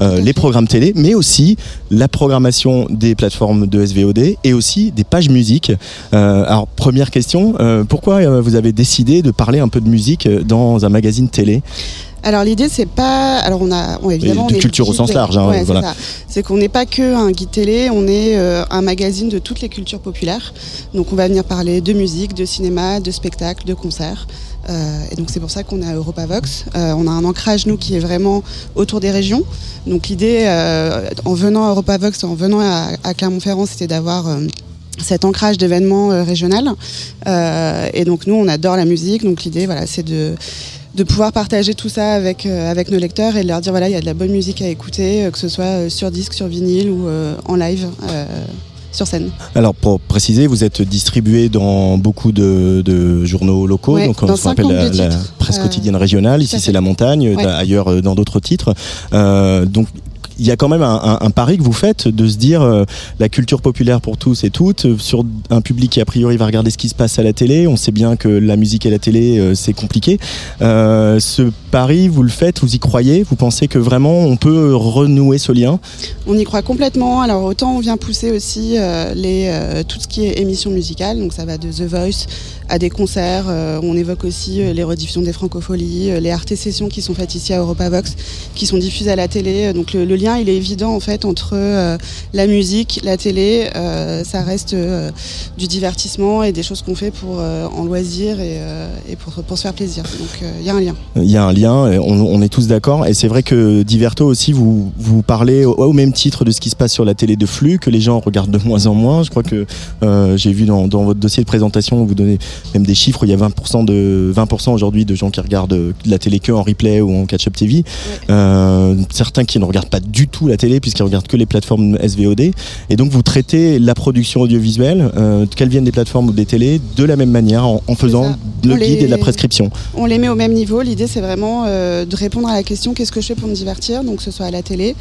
Euh, les programmes télé, mais aussi la programmation des plateformes de SVOD et aussi des pages musique. Euh, alors première question, euh, pourquoi euh, vous avez décidé de parler un peu de musique dans un magazine télé? Alors l'idée c'est pas, alors on a, on, évidemment, de on culture au sens large, hein, Ouais, c'est voilà. ça. C'est qu'on n'est pas que un guide télé, on est euh, un magazine de toutes les cultures populaires. Donc on va venir parler de musique, de cinéma, de spectacle, de concerts. Euh, et donc c'est pour ça qu'on est à Europavox. Euh, on a un ancrage nous qui est vraiment autour des régions. Donc l'idée, euh, en venant à Europavox, en venant à, Clermont-Ferrand, c'était d'avoir cet ancrage d'événements euh, régional. Et donc nous, on adore la musique. Donc l'idée, voilà, c'est de pouvoir partager tout ça avec, avec nos lecteurs et de leur dire voilà il y a de la bonne musique à écouter que ce soit sur disque sur vinyle ou en live sur scène Alors pour préciser, vous êtes distribué dans beaucoup de, de journaux locaux, Ouais, donc on rappelle la, 52 la presse Euh, quotidienne régionale. Ici c'est la montagne, Ouais. ailleurs euh, dans d'autres titres. Euh, donc il y a quand même un, pari que vous faites de se dire euh, la culture populaire pour tous et toutes euh, sur un public qui a priori va regarder ce qui se passe à la télé. On sait bien que la musique et la télé euh, c'est compliqué. Ce pari vous le faites, vous y croyez? Vous pensez que vraiment on peut renouer ce lien? On y croit complètement alors autant on vient pousser aussi les, tout ce qui est émission musicale donc ça va de The Voice à des concerts euh, on évoque aussi euh, les rediffusions des francopholies euh, les art sessions qui sont faites ici à Europavox qui sont diffusées à la télé donc le, lien il est évident en fait entre la musique la télé ça reste du divertissement et des choses qu'on fait pour en loisir et, pour, se faire plaisir donc il y a un lien Il y a un lien, on, est tous d'accord. Et c'est vrai que Diverto aussi, vous, vous parlez au, même titre de ce qui se passe sur la télé de flux, que les gens regardent de moins en moins. Je crois que j'ai vu dans, dans votre dossier de présentation, vous donnez même des chiffres, il y a 20%, de, 20 aujourd'hui de gens qui regardent euh, la télé que en replay ou en catch-up TV. Euh, certains qui ne regardent pas du tout la télé, puisqu'ils regardent que les plateformes SVOD. Et donc vous traitez la production audiovisuelle, euh, qu'elle vienne des plateformes ou des télés, de la même manière, en, en faisant le guide et de la prescription. On les met au même niveau. L'idée, c'est vraiment euh, de répondre à la question qu'est-ce que je fais pour me divertir? Donc, que ce soit à la télé,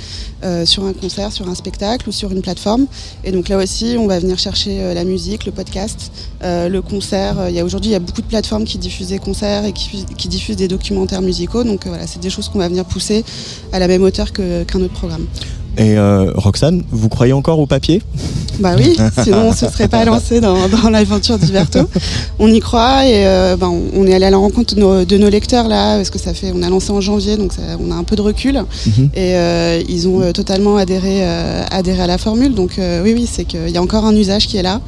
sur un concert, sur un spectacle ou sur une plateforme. Et donc, là aussi, on va venir chercher la musique, le podcast, le concert. Euh, y aujourd'hui, il y a beaucoup de plateformes qui diffusent des concerts et qui, diffusent des documentaires musicaux. Donc, euh, voilà, c'est des choses qu'on va venir pousser à la même hauteur qu'un autre programme. Et euh, Roxane, vous croyez encore au papier? Bah oui, sinon on se serait pas lancé dans, dans l'aventure d'Iverto. On y croit et euh, ben, on- est allé à la rencontre de nos, de nos lecteurs là, parce que ça fait, on a lancé en janvier, donc ça- on a un peu de recul. Mhm. Et euh, ils ont totalement adhéré, adhéré à la formule. Donc oui, oui, c'est qu'il y a encore un usage qui est là.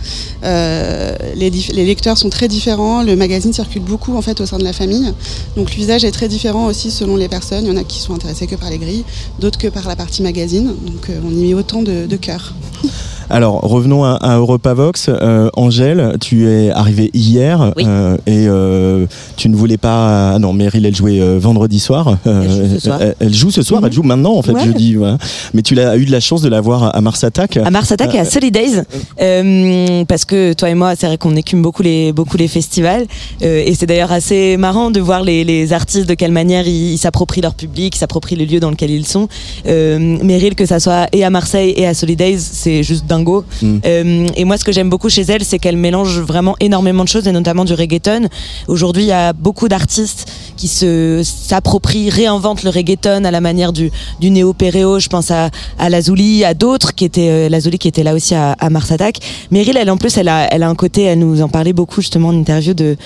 Les, les lecteurs sont très différents. Le magazine circule beaucoup en fait au sein de la famille. Donc l'usage est très différent aussi selon les personnes. Il y en a qui sont intéressés que par les grilles, d'autres que par la partie magazine. Donc euh, on y met autant de, de cœur. Alors revenons à, à Europavox. Euh, Angèle, tu es arrivée hier Oui. euh, et euh, tu ne voulais pas. Ah non, Meryl, elle jouait euh, vendredi soir. Euh, Elle joue ce soir. Elle, elle joue ce soir. Mhm. Elle joue maintenant en fait Ouais. jeudi. voilà. Mais tu l'as eu de la chance de la voir à, Mars Attack. À Mars Attack et à Solidays, euh, parce que toi et moi, c'est vrai qu'on écume beaucoup les beaucoup les festivals, euh, et c'est d'ailleurs assez marrant de voir les, les artistes de quelle manière ils s'approprient leur public, s'approprient le lieu dans lequel ils sont. Euh, Meryl, que ça soit et à Marseille et à Solidays, c'est juste dingo. Mm. Euh, et moi, ce que j'aime beaucoup chez elle, c'est qu'elle mélange vraiment énormément de choses, et notamment du reggaeton. Aujourd'hui, il y a beaucoup d'artistes qui se s'approprient, réinventent le reggaeton à la manière du, du néo-péréo. Je pense à, à Lazuli, à d'autres qui étaient euh, Lazuli qui était là aussi à, à Mars Attack. Meryl, elle en plus, elle a, elle a un côté, elle nous en parlait beaucoup justement en interview de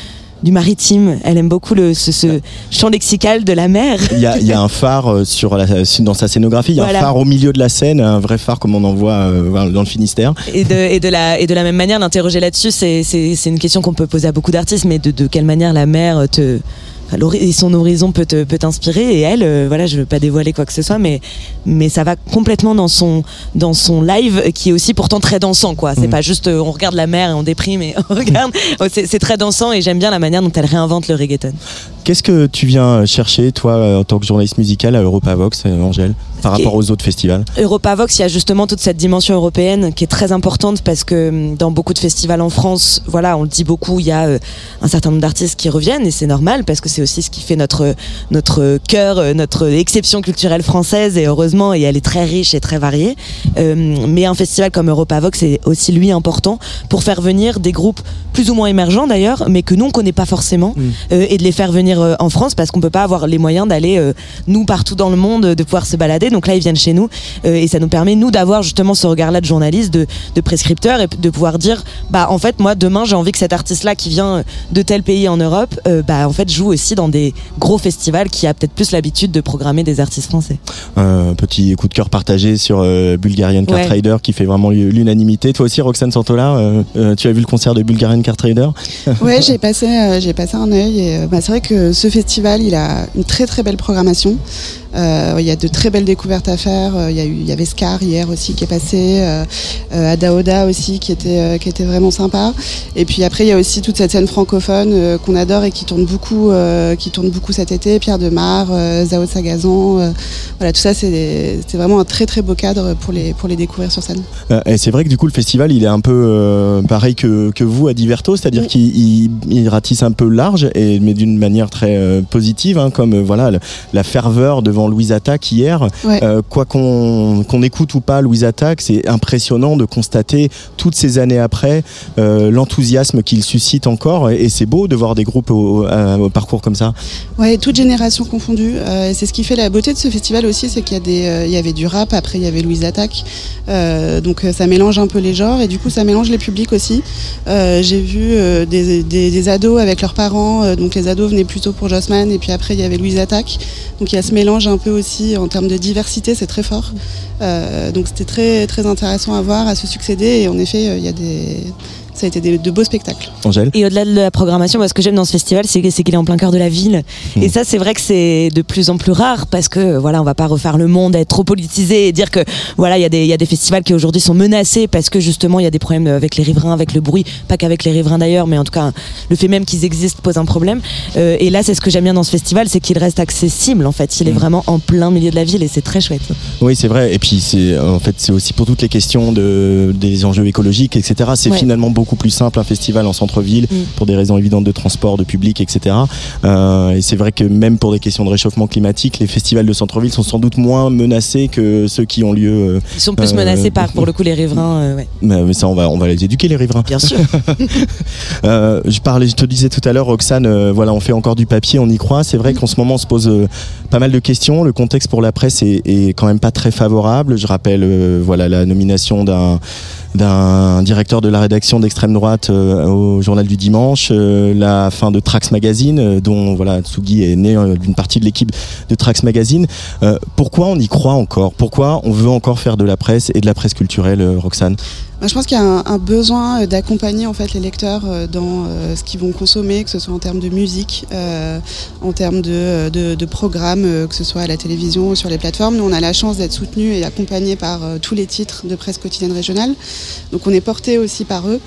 du maritime. Elle aime beaucoup le, ce, ce champ lexical de la mer. Il y a, il y a un phare euh, sur la, sur- dans sa scénographie, il y a Voilà. un phare au milieu de la scène, un vrai phare comme on en voit euh, dans le Finistère. Et de, et de, la, et de la même manière, l'interroger là-dessus, c'est, une question qu'on peut poser à beaucoup d'artistes, mais de, de quelle manière la mer te. Son horizon peut, te, peut t'inspirer. Et elle, euh, voilà, je veux pas dévoiler quoi que ce soit, mais, mais ça va complètement dans son, dans son live, qui est aussi pourtant très dansant, quoi. C'est Mhm. pas juste euh, on regarde la mer et on déprime et on regarde. Oh, c'est, très dansant et j'aime bien la manière dont elle réinvente le reggaeton. Qu'est-ce que tu viens chercher, toi, euh, en tant que journaliste musical à Europavox, euh, Angèle, par rapport aux autres festivals? Europavox, il y a justement toute cette dimension européenne qui est très importante parce que hum, dans beaucoup de festivals en France, voilà, on le dit beaucoup, il y a un certain nombre d'artistes qui reviennent et c'est normal parce que c'est aussi ce qui fait notre notre cœur, euh, notre exception culturelle française et heureusement et elle est très riche et très variée. Euh, mais un festival comme Europavox est aussi lui important pour faire venir des groupes plus ou moins émergents d'ailleurs, mais que nous on connaît pas forcément euh, et de les faire venir euh, en France parce qu'on peut pas avoir les moyens d'aller nous partout dans le monde de pouvoir se balader. Donc là ils viennent chez nous et ça nous permet nous d'avoir justement ce regard-là de journaliste, de, de prescripteur et de pouvoir dire bah en fait moi demain j'ai envie que cet artiste-là qui vient de tel pays en Europe, bah en fait joue aussi dans des gros festivals qui a peut-être plus l'habitude de programmer des artistes français. Un petit coup de cœur partagé sur euh, Bulgarian Cart Ouais. Rider qui fait vraiment l'unanimité. Toi aussi, Roxane Santola, euh, euh, tu as vu le concert de Bulgarian Cart Rider? Ouais, j'ai passé, euh, j'ai passé un œil et euh, bah, c'est vrai que ce festival, il a une très très belle programmation. Euh, il y a de très belles découvertes à faire. Euh, Il y, a eu, il y avait Scar hier aussi qui est passé, euh, Adaoda aussi qui était, qui était vraiment sympa. Et puis après, il y a aussi toute cette scène francophone qu'on adore et qui tourne beaucoup, qui tourne beaucoup cet été. Pierre Demar, euh, Zao Sagazan, voilà, tout ça, c'est vraiment un très très beau cadre pour les, pour les découvrir sur scène. Et c'est vrai que du coup le festival il est un peu pareil que, que vous à Diverto, c'est-à-dire Mm. qu'il il, il ratisse un peu large, et, mais d'une manière très positive, hein, comme voilà la ferveur devant Louise Attaque hier. Ouais. Euh, quoi qu'on écoute ou pas Louise Attaque, c'est impressionnant de constater toutes ces années après euh, l'enthousiasme qu'il suscite encore, et, et c'est beau de voir des groupes au, au parcours comme ça. Ouais, toute génération confondue. Euh, c'est ce qui fait la beauté de ce festival aussi, c'est qu'il y a des, euh, il y avait du rap, après il y avait Louise Attaque. Euh, donc euh, ça mélange un peu les genres et du coup ça mélange les publics aussi. Euh, J'ai vu euh, des, des, des ados avec leurs parents. euh, donc les ados venaient plutôt pour Jossman et puis après il y avait Louise Attaque. Donc il y a ce mélange un peu aussi en termes de diversité, c'est très fort. Euh, donc c'était très intéressant à voir, à se succéder et en effet euh, il y a des, ça a été des- de beaux spectacles. Angèle Et au-delà de la programmation, moi, ce que j'aime dans ce festival, c'est qu'il est en plein cœur de la ville. Mm. Et ça, c'est vrai que c'est de plus en plus rare parce que voilà, on va pas refaire le monde, être trop politisé et dire que voilà, il y a des il y a des festivals qui aujourd'hui sont menacés parce que justement il y a des problèmes avec les riverains, avec le bruit, pas qu'avec les riverains d'ailleurs, mais en tout cas le fait même qu'ils existent pose un problème. Euh, et là, c'est ce que j'aime bien dans ce festival, c'est qu'il reste accessible. En fait, il est Mm. vraiment en plein milieu de la ville et c'est très chouette. Oui, c'est vrai. Et puis, c'est en fait, c'est aussi pour toutes les questions de, des enjeux écologiques, etc. C'est Ouais. finalement beaucoup plus simple un festival en centre-ville Mm. pour des raisons évidentes de transport, de public, etc. Euh, et c'est vrai que même pour des questions de réchauffement climatique, les festivals de centre-ville sont sans doute moins menacés que ceux qui ont lieu. euh, Ils sont plus menacés par pour le coup les riverains. euh, ouais. mais mais ça, on va, on va les éduquer les riverains. Bien sûr. Je parlais, je te disais tout à l'heure, Roxane, voilà, on fait encore du papier, on y croit. C'est vrai qu'en ce moment, on se pose pas mal de questions. Le contexte pour la presse est, est quand même pas très favorable. Je rappelle, euh, voilà, la nomination d'un d'un directeur de la rédaction d'extrême droite euh, au journal du dimanche, euh, la fin de Trax Magazine, euh, dont voilà Tsugi est né d'une partie de l'équipe de Trax Magazine. Pourquoi on y croit encore? Pourquoi on veut encore faire de la presse et de la presse culturelle, Roxane? Je pense qu'il y a un, besoin euh, d'accompagner en fait les lecteurs euh, dans euh, ce qu'ils vont consommer, que ce soit en termes de musique, en termes de, programmes, que ce soit à la télévision ou sur les plateformes. Nous, on a la chance d'être soutenus et accompagnés par tous les titres de presse quotidienne régionale. Donc, on est porté aussi par eux.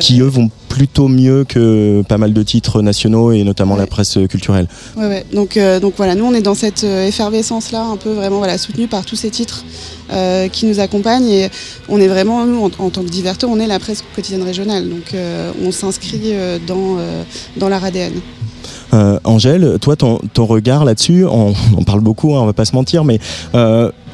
Qui eux vont plutôt mieux que pas mal de titres nationaux et notamment la presse culturelle. Ouais, ouais. Donc, euh, donc voilà, nous on est dans cette euh, effervescence-là, un peu vraiment voilà, soutenu par tous ces titres euh, qui nous accompagnent. Et on est vraiment, nous, en, en tant que diverteur, on est la presse quotidienne régionale. Donc euh, on s'inscrit dans, dans leur ADN. Angèle, toi, ton, ton regard là-dessus, on, on parle beaucoup, hein, on va pas se mentir, mais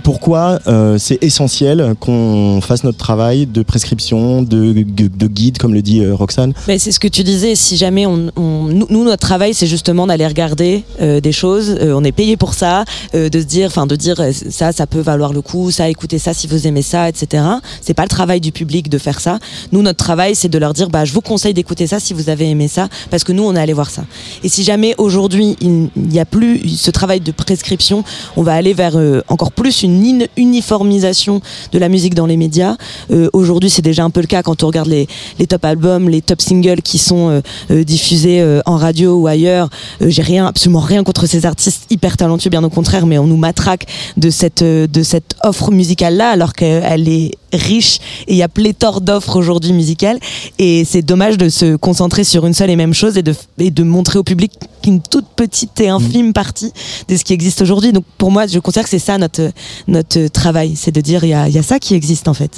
Pourquoi euh, c'est essentiel qu'on fasse notre travail de prescription, de, de guide, comme le dit euh, Roxane? Mais c'est ce que tu disais, si jamais on, nous, notre travail c'est justement d'aller regarder euh, des choses, on est payé pour ça, de se dire, enfin de dire ça, ça peut valoir le coup, ça, écoutez ça si vous aimez ça, etc. C'est pas le travail du public de faire ça. Nous, notre travail c'est de leur dire, bah je vous conseille d'écouter ça si vous avez aimé ça, parce que nous on est allé voir ça. Et si jamais aujourd'hui il n'y a plus ce travail de prescription, on va aller vers encore plus une in- uniformisation de la musique dans les médias. Euh, aujourd'hui c'est déjà un peu le cas quand on regarde les, top albums, les top singles qui sont euh, euh, diffusés en radio ou ailleurs. J'ai rien, absolument rien contre ces artistes hyper talentueux, bien au contraire, mais on nous matraque de cette de cette offre musicale là, alors qu'elle est riche et il y a pléthore d'offres aujourd'hui musicales. Et c'est dommage de se concentrer sur une seule et même chose et de et de montrer au public qu'une toute petite et infime partie de ce qui existe aujourd'hui. Donc pour moi, je considère que c'est ça notre notre travail, c'est de dire il y a, il y a ça qui existe en fait.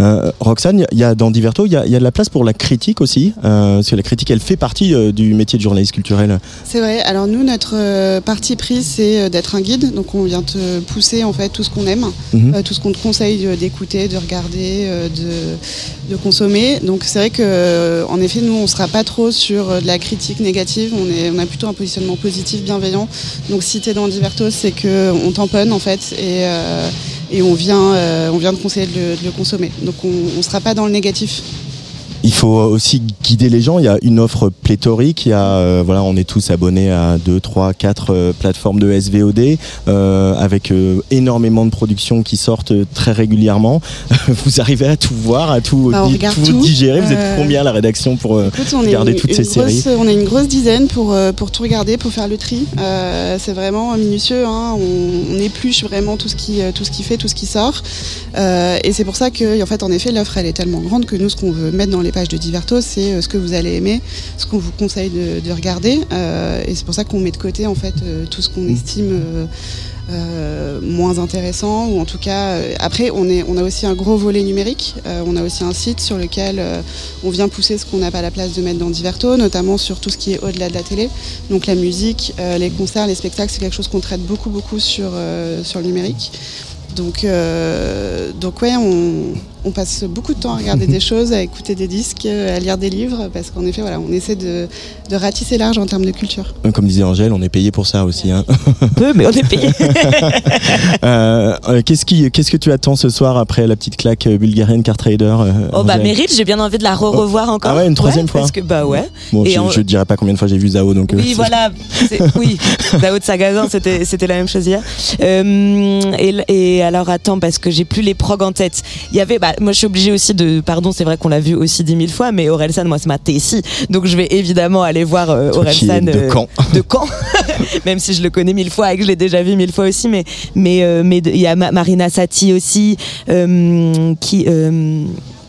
Euh, Roxane, il y a- dans Diverto, il y a, il y a de la place pour la critique aussi, euh, parce que la critique, elle fait partie euh, du métier de journaliste culturel. C'est vrai. Alors nous, notre euh, parti pris, c'est euh, d'être un guide. Donc on vient te pousser en fait tout ce qu'on aime, Mhm. euh, tout ce qu'on te conseille d'écouter, de regarder, euh, de, consommer. Donc c'est vrai que, euh, en effet, nous, on sera pas trop sur euh, de la critique négative. On est, on a plutôt un positionnement positif, bienveillant. Donc si t'es dans Diverto, c'est que on tamponne en fait et et on vient, on vient de conseiller de le, de le consommer. Donc on, on sera pas dans le négatif. Il faut aussi guider les gens. Il y a une offre pléthorique. Il y a, euh, voilà, on est tous abonnés à 2, 3, 4 plateformes de SVOD euh, avec euh, énormément de productions qui sortent très régulièrement. vous arrivez à tout voir, à tout, Bah, on di- regarde tout tout. digérer. Vous êtes combien à la rédaction pour Écoute, regarder une, toutes une ces grosse, séries on est une grosse dizaine pour, pour tout regarder, pour faire le tri. C'est vraiment minutieux. hein. On, on épluche vraiment tout ce qui, tout ce qui fait, tout ce qui sort. Et c'est pour ça que, en fait, en effet, l'offre elle est tellement grande que nous, ce qu'on veut mettre dans les pages de Diverto, c'est euh, ce que vous allez aimer, ce qu'on vous conseille de, de regarder. Euh, et c'est pour ça qu'on met de côté en fait euh, tout ce qu'on estime. moins intéressant ou en tout cas après on, est, on a aussi un gros volet numérique on a aussi un site sur lequel on vient pousser ce qu'on n'a pas la place de mettre dans Diverto notamment sur tout ce qui est au-delà de la télé donc la musique, les concerts, les spectacles c'est quelque chose qu'on traite beaucoup beaucoup sur, sur le numérique donc, donc ouais, on, on passe beaucoup de temps à regarder des choses, à écouter des disques, à lire des livres, parce qu'en effet, voilà, on essaie de, de ratisser large en termes de culture. Comme disait Angèle, on est payé pour ça aussi. Hein. Peu, mais on est payé. Euh, euh, qu'est-ce, qui, qu'est-ce que tu attends ce soir après la petite claque euh, bulgarienne Car Trader euh, Oh bah Meryl, j'ai bien envie de la re-revoir encore. Ah ouais, une troisième fois Parce que bah ouais. Bon, Et je, en- je dirais pas combien de fois j'ai vu Zao, donc. euh, Oui, voilà. C'est- Oui, Zao de Sagazan, c'était c'était la même chose hier. Euh, et, alors attends, parce que j'ai plus les prog en tête. Il y avait, bah, moi je suis obligée aussi de, pardon, c'est vrai qu'on l'a vu aussi dix mille fois, mais Orelsan, moi c'est ma Tessie, donc je vais évidemment aller voir euh, Orelsan de euh, Caen. de Caen, même si je le connais mille fois et que je l'ai déjà vu mille fois aussi, mais mais euh, mais de- il y a Ma- Marina Sati aussi, euh, qui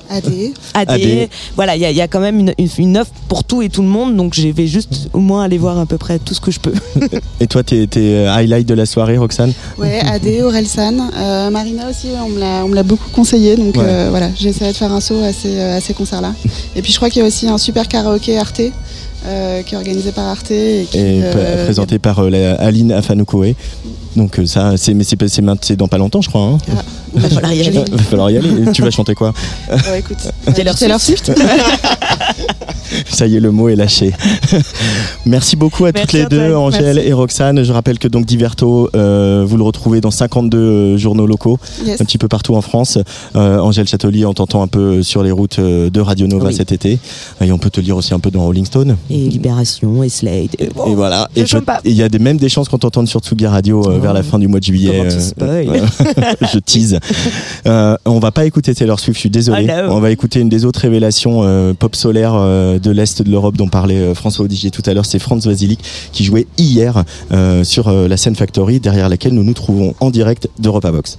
AD. AD. AD. Voilà, il y, a- il y a quand même une, une- une offre pour tout et tout le monde, donc je vais juste au moins aller voir à peu près tout ce que je peux. Et toi, tes, tes highlights de la soirée, Roxane? Ouais, AD, Orelsan. Euh, Marina aussi, on me l'a- beaucoup conseillé, donc Ouais. euh, voilà, j'essaie de faire un saut à ces, à ces concerts-là. Et puis je crois qu'il y a aussi un super karaoké Arte, euh, qui est organisé par Arte et qui et euh, p- présenté par euh, la- Aline Afanoukoé. Donc euh, ça, c'est mais c'est dans pas longtemps, je crois. Hein. Il va falloir y aller. Va falloir y aller. Et tu vas chanter quoi? Ouais, écoute, Taylor Swift. Ça y est, le mot est lâché. Merci beaucoup à Merci toutes les deux, Angèle Merci. et Roxane. Je rappelle que donc Diverto, euh, vous le retrouvez dans 52 euh, journaux locaux, Yes. un petit peu partout en France. Euh, Angèle Châtelier, on t'entend un peu sur les routes euh, de Radio Nova Oui. cet été. Et on peut te lire aussi un peu dans Rolling Stone. Et Libération, et Slade. et- et voilà. je Et il y a des, même des chances qu'on t'entende sur Tsugi Radio euh. Vers la fin du mois de juillet. Tu spoil je tease. Euh, on va pas écouter Taylor Swift, je suis désolé. Oh no. on va écouter une des autres révélations euh, pop solaire euh, de l'Est de l'Europe dont parlait euh, François Odigier tout à l'heure. C'est Franz Vasilic qui jouait hier euh, sur euh, la scène Factory derrière laquelle nous nous trouvons en direct d'Europa Vox.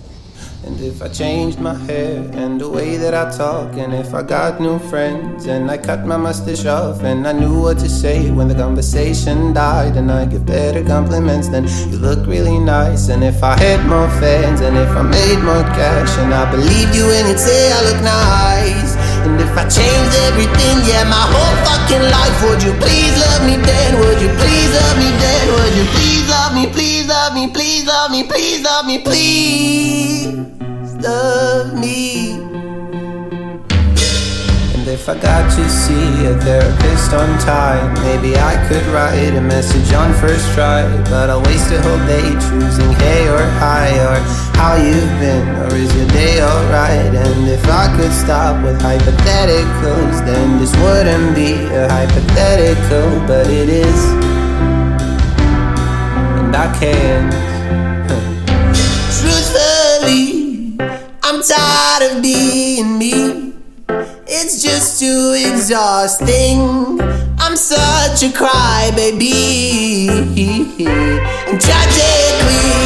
And if I changed my hair and the way that I talk, and if I got new friends and I cut my mustache off, and I knew what to say when the conversation died, and I give better compliments, then you look really nice. And if I had more fans, and if I made more cash, and I believed you when you'd say I look nice, And if I changed everything, yeah, my whole fucking life, would you please love me then? Would you please love me then? Would you please love me, please love me, please love me, please love me, please love me? And if I got to see a therapist on time, maybe I could write a message on first try. But I'll waste a whole day choosing hey or hi or how you've been or is your day alright? And if I could stop with hypotheticals, then this wouldn't be a hypothetical, but it is. And I can't. Tired of being me. It's just too exhausting. I'm such a crybaby. And tragically,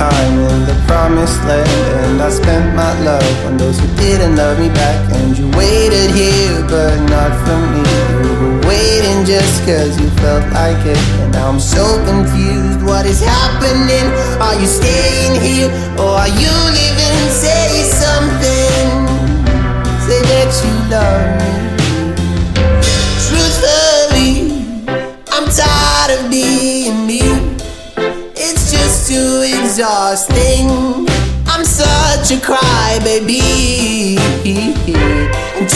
time in the promised land. And I spent my love on those who didn't love me back. And you waited here, but not for me. You were waiting just cause you felt like it. And now I'm so confused, what is happening? Are you staying here, or are you leaving? Say something, say that you love me. Truthfully, I'm tired of being me too exhausting. I'm such a crybaby. And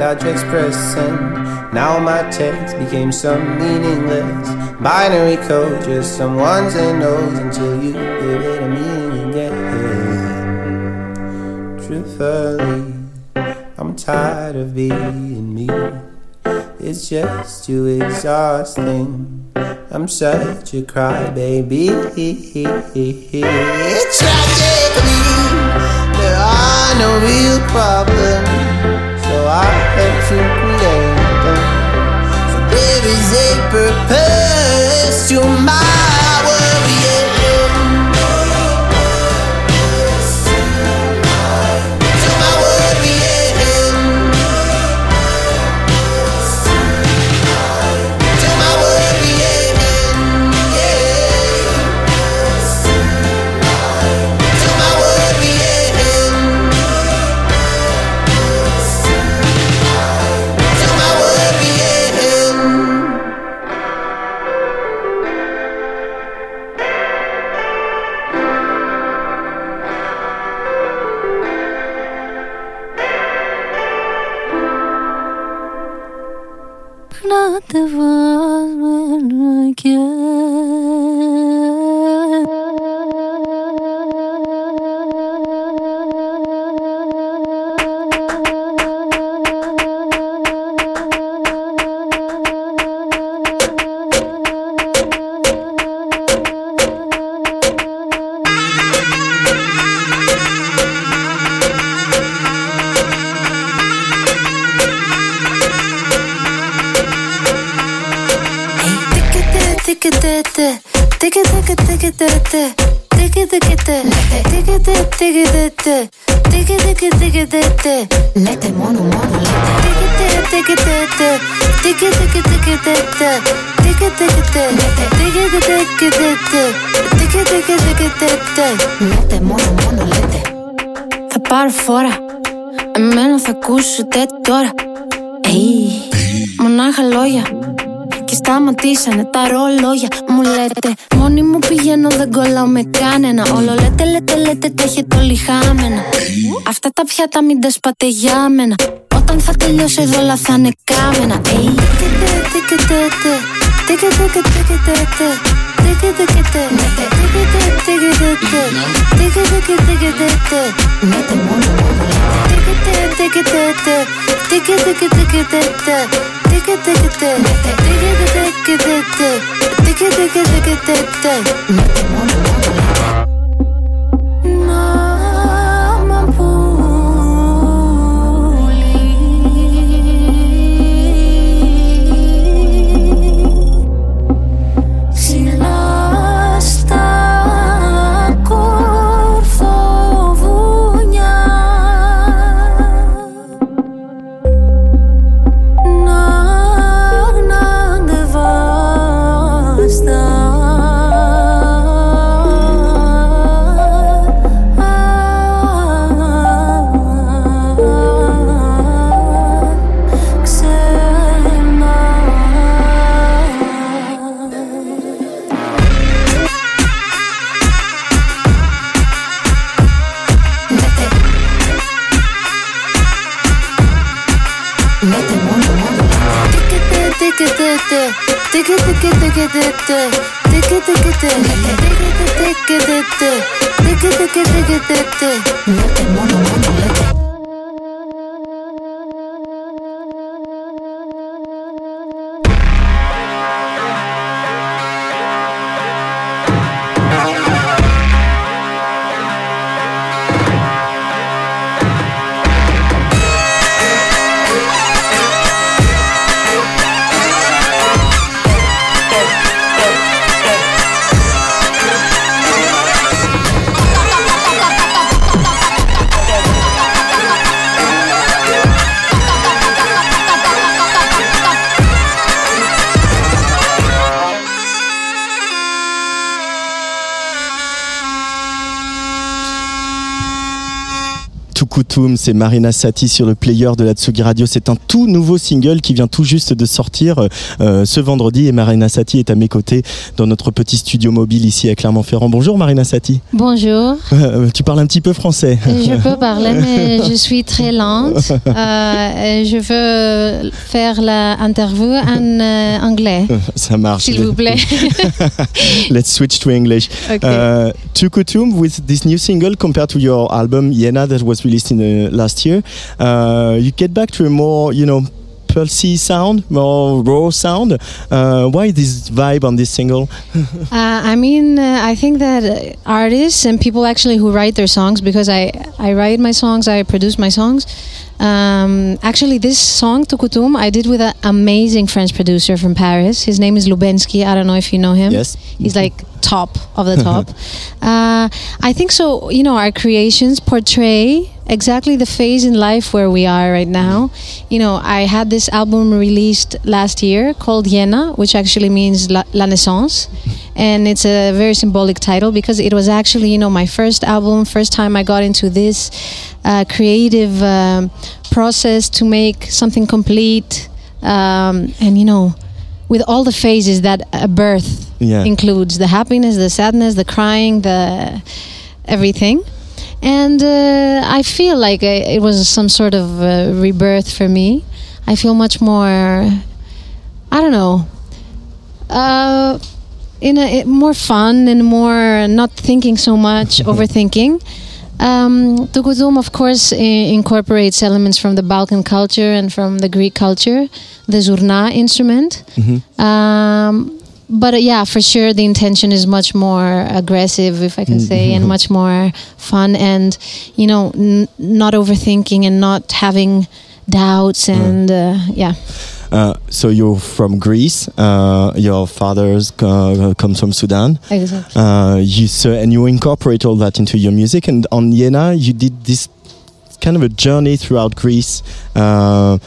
and I just press send. Now my text became some meaningless binary code, just some ones and nos until you give it a meaning again. Truthfully, I'm tired of being me. It's just too exhausting. I'm such a crybaby. Tragically, there are no real problems, I have to create them. So there is a purpose to my σταματήσανε τα ρολόγια Μου λέτε. Μόνη μου πηγαίνω δεν κολλάω με κανένα. Όλο λέτε λέτε λέτε τα έχετε όλοι χάμενα. Αυτά τα πιάτα μην τα σπάτε για μένα. Όταν θα τελειώσει εδώ όλα θα είναι κάμενα. Ει, tick tick it! tick it! No te mono, mono, C'est Marina Sati sur le player de la Tsugi Radio. C'est un tout nouveau single qui vient tout juste de sortir euh, ce vendredi et Marina Sati est à mes côtés dans notre petit studio mobile ici à Clermont-Ferrand. Bonjour Marina Sati. Bonjour, Euh, tu parles un petit peu français. je peux parler, mais je suis très lente. Euh, je veux faire l'interview en euh, anglais, Ça marche. s'il vous plaît. Let's switch to English. Okay. Uh, Tukutum with this new single compared to your album Yena that was released in uh, last year, uh, you get back to a more, you know, pulsy sound, more raw sound. Uh, why this vibe on this single? Uh, I mean, uh, I think that artists and people actually who write their songs, because I, I write my songs, I produce my songs. Um, actually, this song, Tukutum, I did with an amazing French producer from Paris. His name is Lubensky. I don't know if you know him. Yes. He's like top of the top. uh, I think so. You know, our creations portray exactly the phase in life where we are right now. You know, I had this album released last year called Yena, which actually means La, La Naissance. And it's a very symbolic title because it was actually, you know, my first album, first time I got into this uh, creative um, process to make something complete. Um, and, you know, with all the phases that a birth Yeah. includes the happiness, the sadness, the crying, the everything. And uh, I feel like it was some sort of uh, rebirth for me. I feel much more, I don't know, uh, in a more fun and more not thinking so much, overthinking. Um, Tukuzum, of course, i- incorporates elements from the Balkan culture and from the Greek culture, the zurna instrument. Um, but uh, yeah, for sure, the intention is much more aggressive, if I can say, and much more fun, and you know, n- not overthinking and not having doubts, and uh, yeah. Uh, so you're from Greece. Uh, your father's uh, comes from Sudan. Exactly. Uh, you so and you incorporate all that into your music. And on Yena, you did this kind of a journey throughout Greece, uh,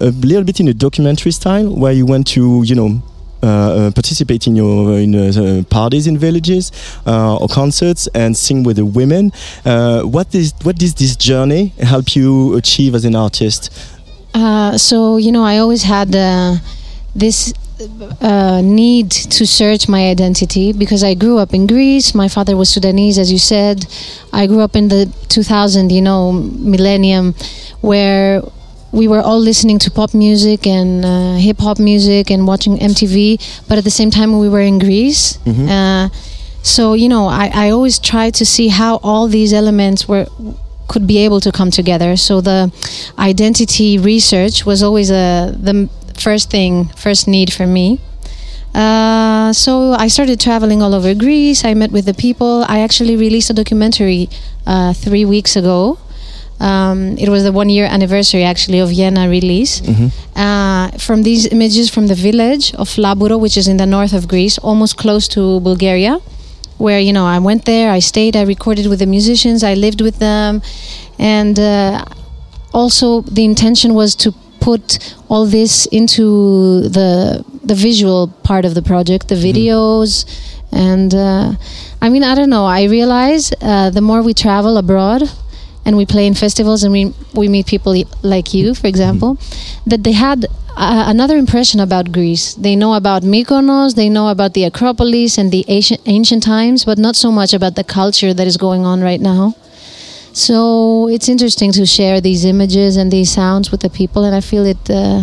a little bit in a documentary style, where you went to you know. Uh, uh, participate in your in uh, parties in villages uh, or concerts and sing with the women. Uh, what is what does this journey help you achieve as an artist? Uh, so you know, I always had uh, this uh, need to search my identity because I grew up in Greece. My father was Sudanese, as you said. I grew up in the 2000, you know, millennium, where we were all listening to pop music and uh, hip hop music and watching MTV, but at the same time we were in Greece. Uh, so you know, I, I always tried to see how all these elements were could be able to come together. So the identity research was always a the first thing, first need for me. Uh, so I started traveling all over Greece. I met with the people. I actually released a documentary uh, three weeks ago. Um, it was the one year anniversary actually of Vienna release. Uh, from these images from the village of Laburo, which is in the north of Greece, almost close to Bulgaria, where you know I went there, I stayed, I recorded with the musicians, I lived with them, and uh, also the intention was to put all this into the the visual part of the project, the videos, and uh, I mean I don't know. I realize uh, the more we travel abroad and we play in festivals and we we meet people like you, for example, that they had another impression about Greece. They know about Mykonos, they know about the Acropolis and the ancient ancient times, but not so much about the culture that is going on right now. So it's interesting to share these images and these sounds with the people, and I feel it. Uh,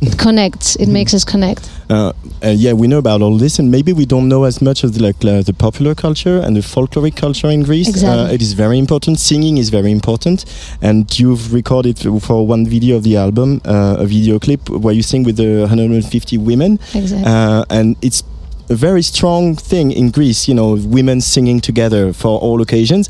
it connects. It makes us connect. Uh, uh, yeah, we know about all this, and maybe we don't know as much of the, like uh, the popular culture and the folkloric culture in Greece. Exactly. Uh, it is very important. Singing is very important, and you've recorded for one video of the album uh, a video clip where you sing with the 150 women, Exactly. uh, and it's a very strong thing in Greece. You know, women singing together for all occasions.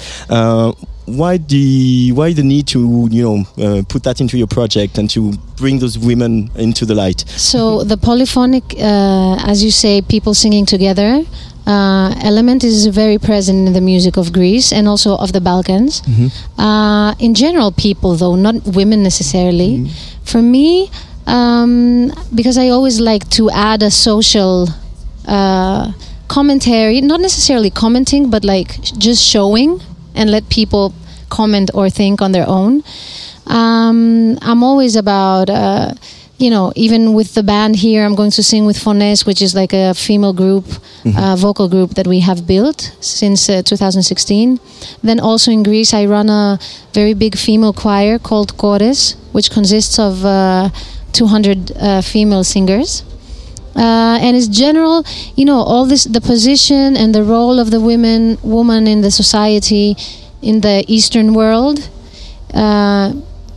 Why the why the need to you know uh, put that into your project and to bring those women into the light? So the polyphonic, uh, as you say, people singing together. Uh, element is very present in the music of Greece and also of the Balkans. Uh, in general, people though, not women necessarily. For me, um, because I always like to add a social uh, commentary, not necessarily commenting, but like just showing and let people comment or think on their own. Um, I'm always about, uh, you know, even with the band here, I'm going to sing with Fones, which is like a female group, uh, vocal group that we have built since uh, 2016. Then also in Greece, I run a very big female choir called Chores, which consists of uh, 200 uh, female singers uh, and it's general you know all this the position and the role of the women woman in the society in the eastern world uh,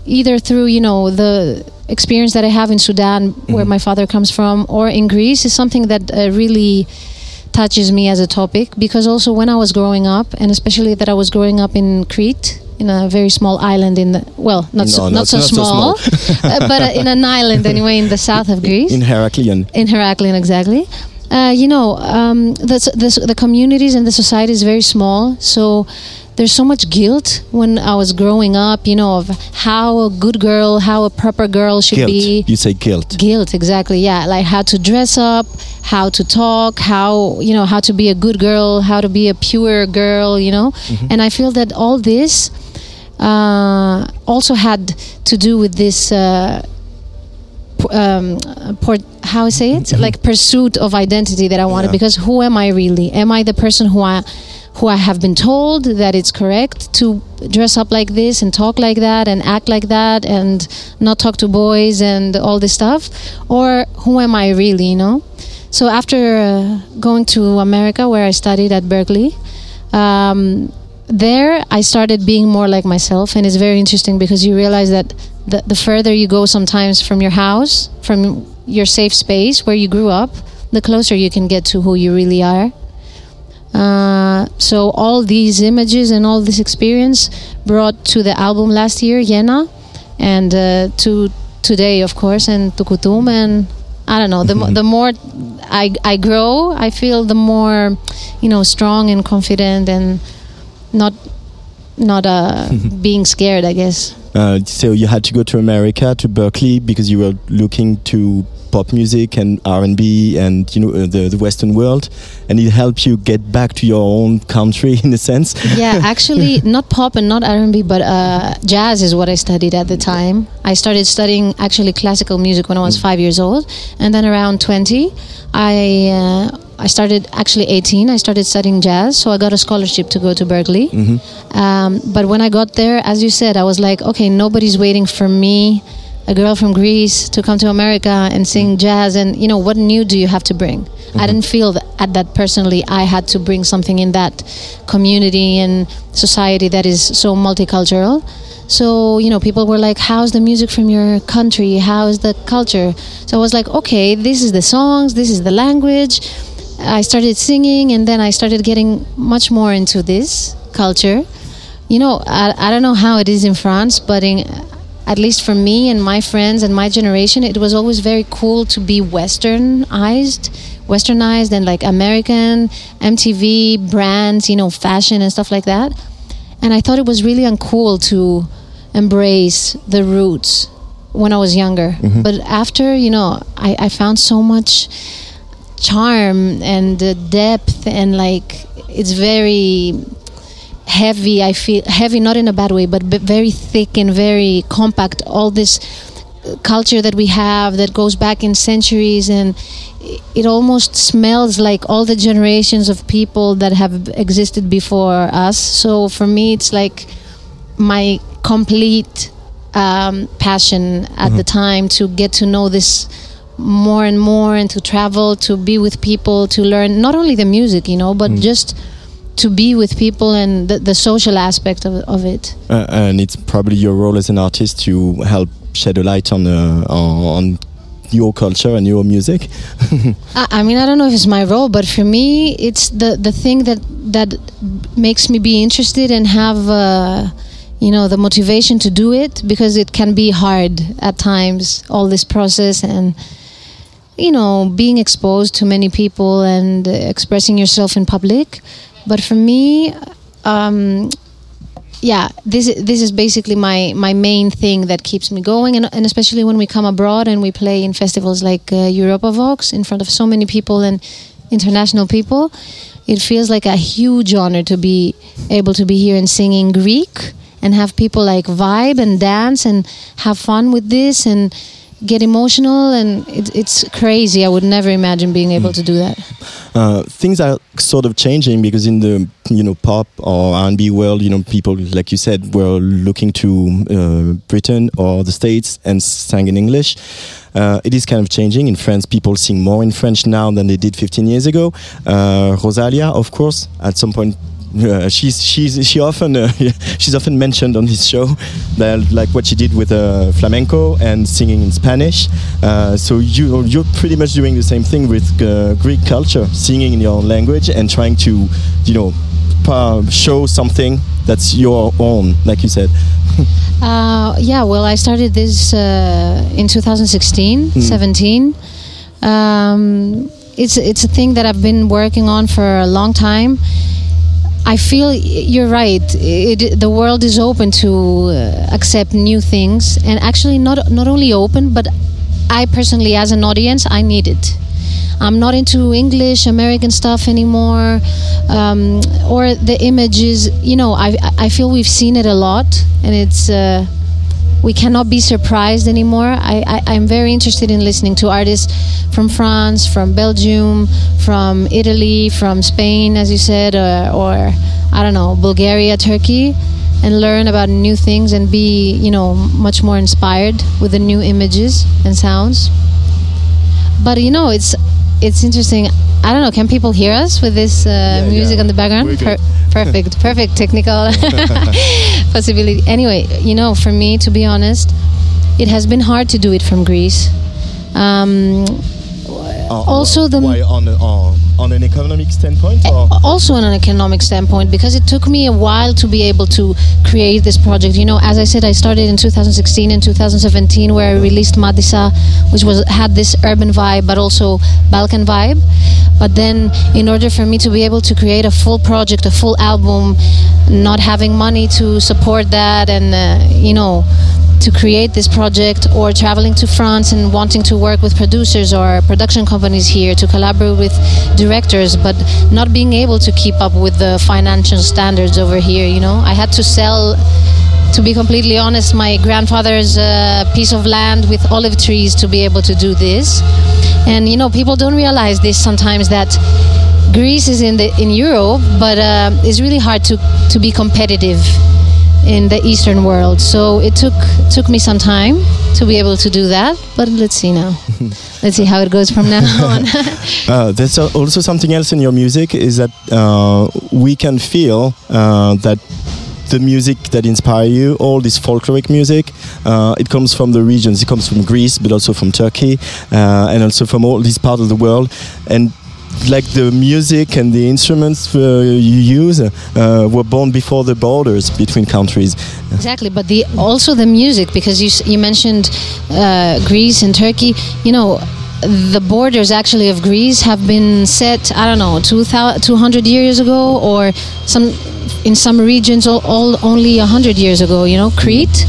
either through you know the experience that i have in sudan where my father comes from or in greece is something that uh, really touches me as a topic. Because also when i was growing up and especially that i was growing up in crete in a very small island in the well not so, No, not, not- so not so small, small. uh, but uh, in an island anyway in the south of greece In Heraklion. in Heraklion, exactly. Uh, you know, um, the, the the communities and the society is very small, so there's so much guilt when I was growing up. You know, of how a good girl, how a proper girl should Guilt. be. You say guilt. Guilt, exactly. Yeah, like how to dress up, how to talk, how you know how to be a good girl, how to be a pure girl. You know, and I feel that all this also had to do with this. Uh, um, uh, how I say it, like pursuit of identity that I wanted. Yeah. Because who am I really? Am I the person who I, who I have been told that it's correct to dress up like this and talk like that and act like that and not talk to boys and all this stuff, or who am I really? You know. So after uh, going to America, where I studied at Berkeley. Um, there I started being more like myself, and it's very interesting because you realize that the, the further you go sometimes from your house, from your safe space where you grew up, the closer you can get to who you really are. Uh, so all these images and all this experience brought to the album last year, Jena, and uh, to today, of course, and to Kutum, and I don't know. The mo- the more I I grow, I feel the more, you know, strong and confident and not not uh, being scared. I guess. Uh, so you had to go to America to Berkeley because you were looking to pop music and R&B and you know uh, the the Western world, and it helped you get back to your own country in a sense. yeah, actually, not pop and not R&B, but uh, jazz is what I studied at the time. I started studying actually classical music when I was five years old, and then around twenty, I uh, I started actually eighteen. I started studying jazz, so I got a scholarship to go to Berkeley. Mm-hmm. Um, but when I got there, as you said, I was like, okay, nobody's waiting for me, a girl from Greece, to come to America and sing mm-hmm. jazz. And you know, what new do you have to bring? I mm-hmm. didn't feel that at that personally. I had to bring something in that community and society that is so multicultural. So, you know, people were like, How's the music from your country? How is the culture? So I was like, Okay, this is the songs, this is the language. I started singing, and then I started getting much more into this culture. You know, I, I don't know how it is in France, but in, at least for me and my friends and my generation, it was always very cool to be westernized, westernized and like American, MTV, brands, you know, fashion and stuff like that. And I thought it was really uncool to embrace the roots when I was younger. Mhm. But after, you know, I, I found so much charm and uh, depth and like it's very heavy i feel heavy not in a bad way but b- very thick and very compact. All this uh, culture that we have that goes back in centuries and it almost smells like all the generations of people that have existed before us. So for me it's like my complete um, passion at the time to get to know this more and more and to travel to be with people to learn not only the music you know but just to be with people and the, the social aspect of, of it Uh, and it's probably your role as an artist to help shed a light on uh, on your culture and your music. I, I mean, I don't know if it's my role, but for me, it's the the thing that that makes me be interested and have, uh, you know, the motivation to do it because it can be hard at times. All this process and you know being exposed to many people and expressing yourself in public. But for me, um, yeah, this this is basically my my main thing that keeps me going, and, and especially when we come abroad and we play in festivals like uh, Europa Vox in front of so many people and international people, it feels like a huge honor to be able to be here and singing Greek and have people like vibe and dance and have fun with this and get emotional and it, it's crazy. I would never imagine being able to do that. Uh, things are sort of changing because in the you know pop or R&B world, you know people like you said were looking to uh, Britain or the States and sang in English. Uh, it is kind of changing in France. People sing more in French now than they did 15 years ago. Uh, Rosalia, of course, at some point. Uh, she's she's she often uh, she's often mentioned on this show that like what she did with uh, flamenco and singing in Spanish. Uh, so you you're pretty much doing the same thing with uh, Greek culture, singing in your own language and trying to you know show something that's your own, like you said. Uh, yeah, well, I started this uh, in 2016, 17. Um, it's it's a thing that I've been working on for a long time. I feel you're right. It, the world is open to uh, accept new things, and actually not not only open, but I personally, as an audience, I need it. I'm not into English American stuff anymore, um, or the images. You know, I I feel we've seen it a lot, and it's uh, we cannot be surprised anymore. I, I I'm very interested in listening to artists from France, from Belgium, from Italy, from Spain, as you said, uh, or I don't know Bulgaria, Turkey, and learn about new things and be you know much more inspired with the new images and sounds but you know it's it's interesting. I don't know can people hear us with this uh, music yeah. on the background? We're perfect perfect technical possibility. Anyway you know for me to be honest it has been hard to do it from greece. Um, Uh, Also the- why on a- on, an economic standpoint or? Also on an economic standpoint because it took me a while to be able to create this project. You know as i said i started in 2016 and 2017 where i released madisa which was had this urban vibe but also balkan vibe. But then in order for me to be able to create a full project a full album not having money to support that and uh, you know to create this project or traveling to France and wanting to work with producers or production companies here to collaborate with directors but not being able to keep up with the financial standards over here you know? I had to sell to be completely honest my grandfather's uh, piece of land with olive trees to be able to do this. And you know people don't realize this sometimes that Greece is in the in Europe but uh, it's really hard to to be competitive in the Eastern world. So it took took me some time to be able to do that. But let's see now. let's see how it goes from now on. Uh, there's also something else in your music is that uh, we can feel uh, that the music that inspire you, all this folkloric music, uh, it comes from the regions. It comes from Greece, but also from Turkey, uh, and also from all these parts of the world. And like the music and the instruments uh, you use uh, were born before the borders between countries. Exactly, but the also the music because you you mentioned uh, Greece and Turkey. You know, the borders actually of Greece have been set. I don't know, 2000 200 years ago, or some in some regions all, all only hundred years ago. You know, Crete.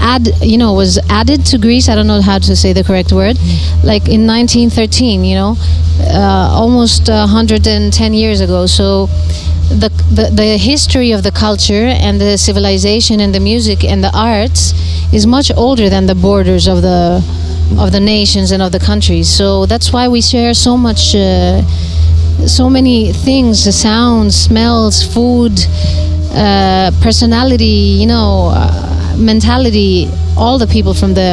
Add you know was added to Greece. I don't know how to say the correct word. Like in 1913 you know uh, almost 110 years ago. So the, the the history of the culture and the civilization and the music and the arts is much older than the borders of the of the nations and of the countries. So that's why we share so much uh, so many things the sounds smells food uh, personality you know uh, mentality all the people from the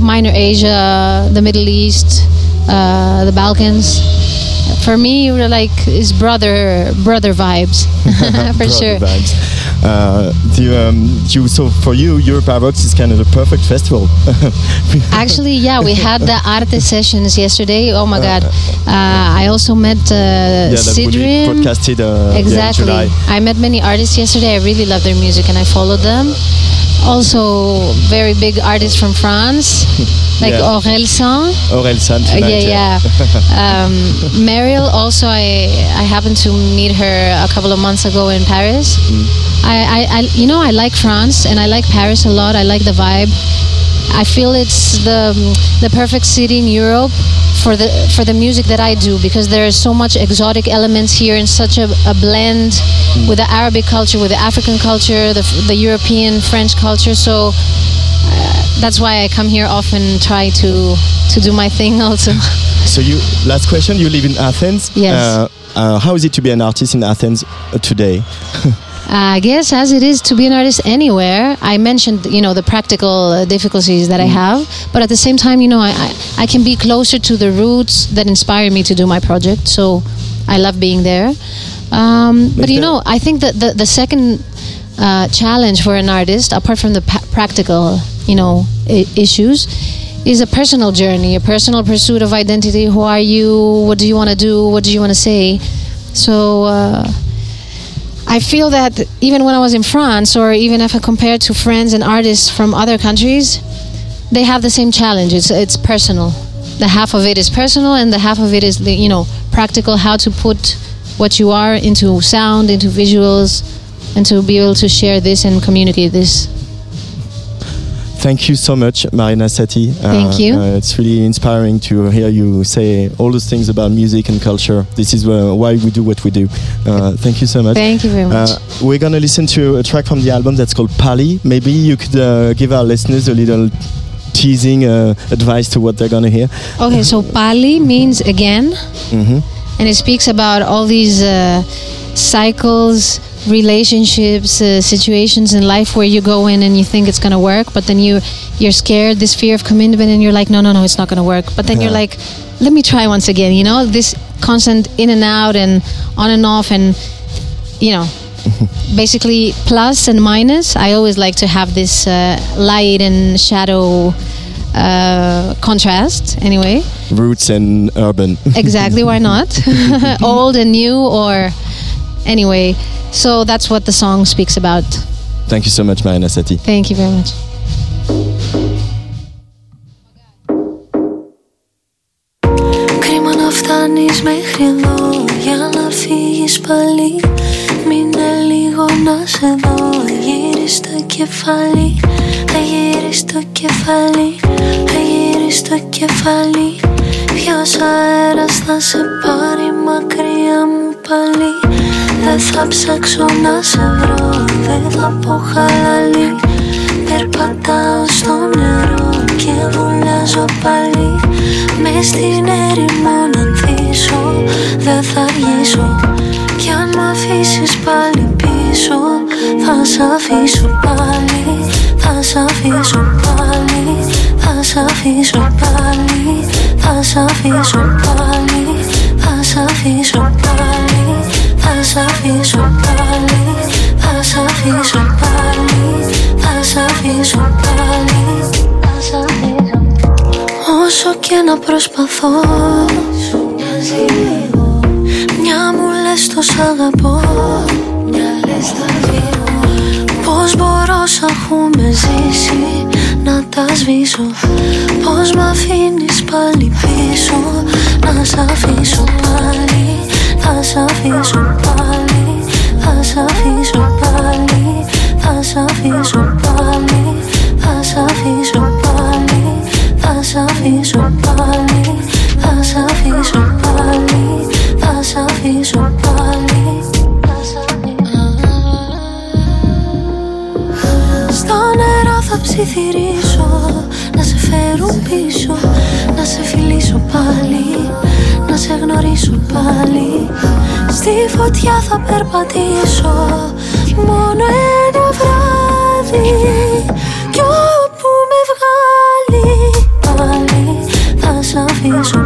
minor asia the middle east uh, the balkans for me we're like is brother brother vibes for Brother sure vibes. Uh, the, um, you, so for you, Europa Vox is kind of the perfect festival. Actually, yeah, we had the arte sessions yesterday. Oh my god! Uh, I also met uh, yeah, that will be Sidrim. broadcasted uh, yeah, exactly. July. I met many artists yesterday. I really love their music and I followed them. Also, very big artists from France, like Yeah. Aurel San. Aurel San Uh, tonight, yeah, yeah. um, Mariel. Also, I I happened to meet her a couple of months ago in Paris. I, I, I, you know, I like France and I like Paris a lot. I like the vibe. I feel it's the the perfect city in Europe for the for the music that I do because there is so much exotic elements here and such a, a blend with the Arabic culture, with the African culture, the, the European French culture. So uh, that's why I come here often, try to to do my thing also. So you, last question, you live in Athens. Yes. Uh, uh, how is it to be an artist in Athens uh, today? I guess as it is to be an artist anywhere, I mentioned you know the practical uh, difficulties that I have, but at the same time, you know, I, I I can be closer to the roots that inspire me to do my project. So I love being there. Um, but you know, I think that the the second uh, challenge for an artist, apart from the pa- practical, you know, I- issues, is a personal journey, a personal pursuit of identity. Who are you? What do you want to do? What do you want to say? So. Uh, I feel that even when I was in France, or even if I compare to friends and artists from other countries, they have the same challenge. It's it's personal. The half of it is personal, and the half of it is you know practical. How to put what you are into sound, into visuals, and to be able to share this and communicate this. Thank you so much, Marina Sati. Uh, Thank you. Uh, it's really inspiring to hear you say all those things about music and culture. This is uh, why we do what we do. Uh, thank you so much. Thank you very much. Uh, we're gonna listen to a track from the album that's called Pali. Maybe you could uh, give our listeners a little teasing uh, advice to what they're gonna hear. Okay, so Pali means again. hmm and it speaks about all these uh, cycles relationships uh, situations in life where you go in and you think it's going to work but then you you're scared this fear of commitment and you're like no no no it's not going to work. But then you're like let me try once again you know? This constant in and out and on and off and you know basically plus and minus. I always like to have this uh, light and shadow uh, contrast anyway. Roots and urban. exactly why not? Old and new or anyway so that's what the song speaks about. Thank you so much, Marina Sati. thank you very much. Κρίμα να φτάνεις μέχρι εδώ. Για να φύγεις πάλι. Μείνε λίγο να σε δω. Γύρι το κεφάλι. Θα γύρεις το κεφάλι. Θα γύρεις το κεφάλι. Ποιος αέρας θα σε πάρει μακριά μου πάλι Δεν θα ψάξω να σε βρω. Δεν θα πω χαλαλή Περπατάω στο νερό και βουλιάζω πάλι. Με στην έρημο να ανθίσω Δεν θα αργήσω Κι αν μ' αφήσεις πάλι πίσω Θα σ' αφήσω πάλι. Θα σ' αφήσω πάλι. Θα σ' αφήσω πάλι. Θα σ' αφήσω πάλι. Θα σ' αφήσω πάλι θα σ' αφήσω πάλι Θα σ' αφήσω πάλι Θα σ' αφήσω πάλι. Όσο και να προσπαθώ Μια μου λες το σ' αγαπώ. Μια λες τα δύο Πώς μπορώ σ' έχουμε ζήσει να τα σβήσω. Πώς μ' αφήνεις πάλι πίσω Να σ' αφήσω πάλι. Θα σα αφήσω πάλι Θα αφήσω πάλι Θα σα αφήσω πάλι Θα σα αφήσω πάλι Θα σα αφήσω πάλι Θα σα αφήσω πάλι Θα αφήσω πάλι. Στο νερό θα ψιθυρίσω Να σε φέρω πίσω Να σε φιλήσω πάλι γνωρίσω πάλι. Στη φωτιά θα περπατήσω Μόνο ένα βράδυ. Κι όπου με βγάλει πάλι Θα σ' αφήσω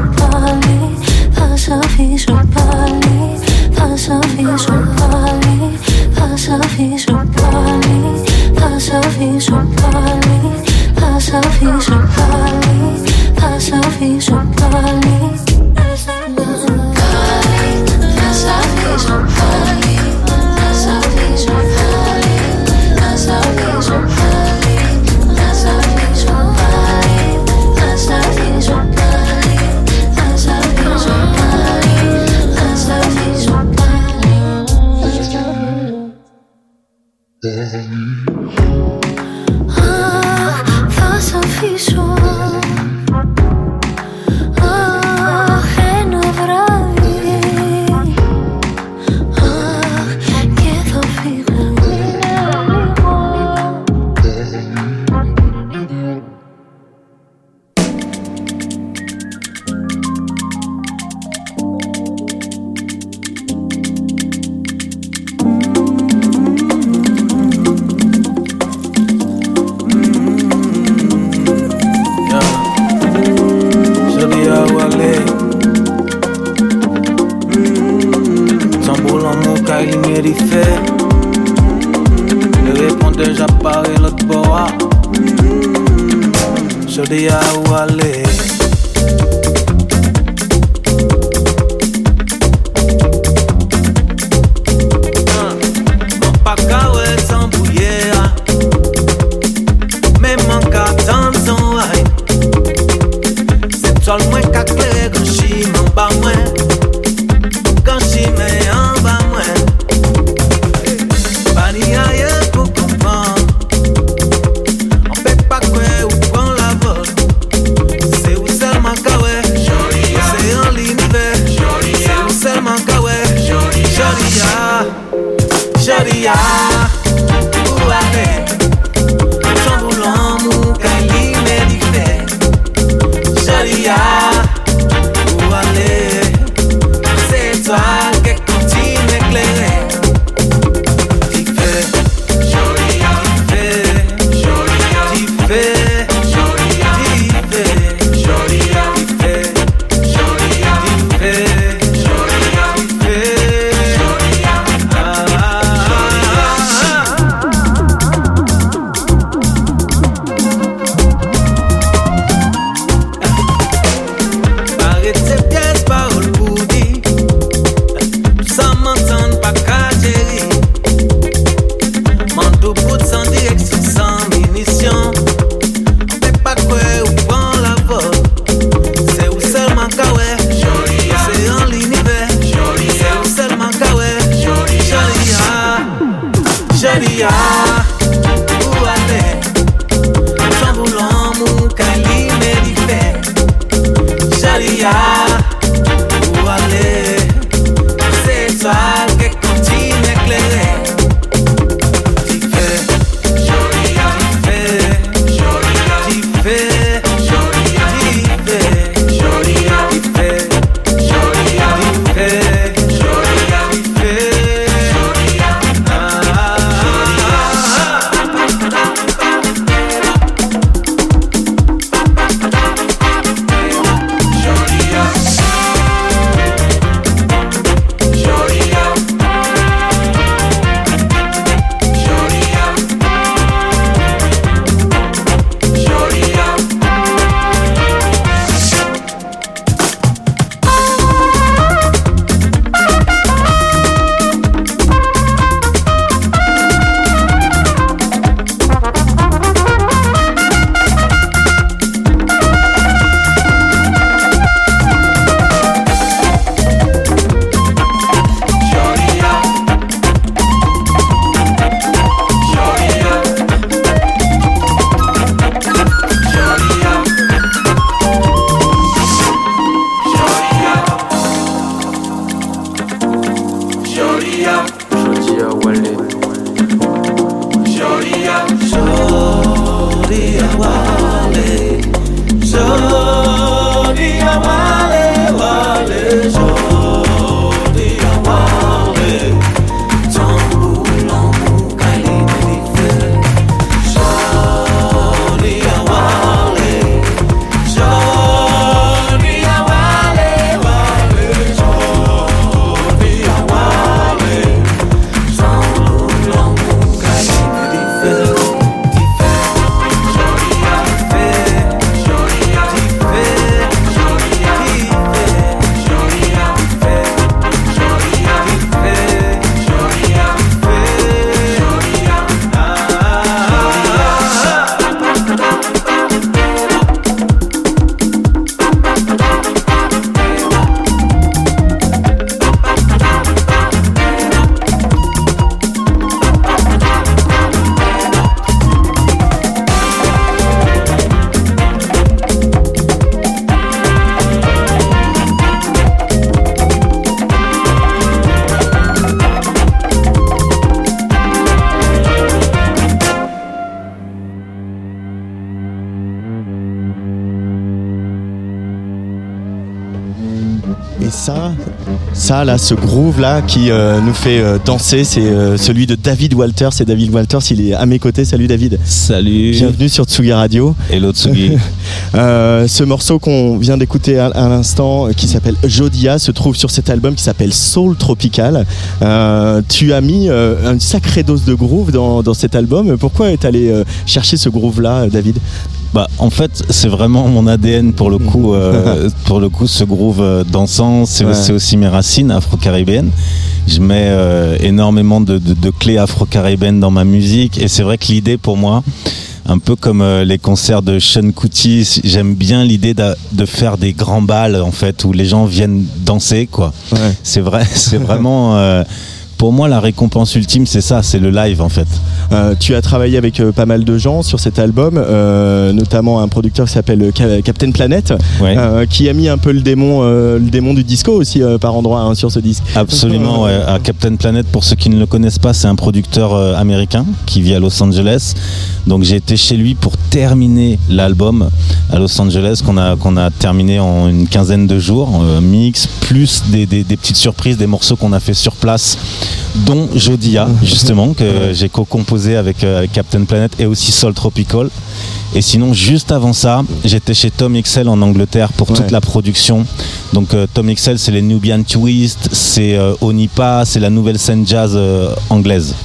ça là, ce groove là qui euh, nous fait euh, danser, c'est euh, celui de David Walters. C'est David Walters, il est à mes côtés. Salut David. Salut. Bienvenue sur Tsugi Radio. Hello Tsugi. Ce morceau qu'on vient d'écouter à, à l'instant, qui s'appelle Jodia, se trouve sur cet album qui s'appelle Soul Tropical. Tu as mis une sacrée dose de groove dans, dans cet album. Pourquoi est allé chercher ce groove là, David? Bah, en fait, c'est vraiment mon ADN pour le coup. euh, pour le coup, ce groove euh, dansant, c'est Ouais. aussi mes racines afro-caribéennes. Je mets euh, énormément de, de- de clés afro-caribéennes dans ma musique, et c'est vrai que l'idée pour moi, un peu comme euh, les concerts de Sean Kuti, j'aime bien l'idée d'a- de faire des grands balles en fait où les gens viennent danser quoi. C'est vrai, c'est vraiment. euh, pour moi, la récompense ultime, c'est ça, c'est le live en fait. Euh, tu as travaillé avec euh, pas mal de gens sur cet album, euh, notamment un producteur qui s'appelle Ca- Captain Planet, Ouais. qui a mis un peu le démon, le démon du disco aussi par endroit hein, sur ce disque. Absolument, ouais. À Captain Planet, pour ceux qui ne le connaissent pas, c'est un producteur américain qui vit à Los Angeles. Donc j'ai été chez lui pour terminer l'album à Los Angeles qu'on a, qu'on a terminé en une quinzaine de jours, mix, plus des, des- des petites surprises, des morceaux qu'on a fait sur place, dont Jodia, justement, que j'ai co-composé avec, euh, avec Captain Planet et aussi Soul Tropical. Et sinon, juste avant ça, j'étais chez Tom XL en Angleterre pour toute la production. Donc euh, Tom XL, c'est les Nubian Twist, c'est euh, Onipa, c'est la nouvelle scène jazz euh, anglaise.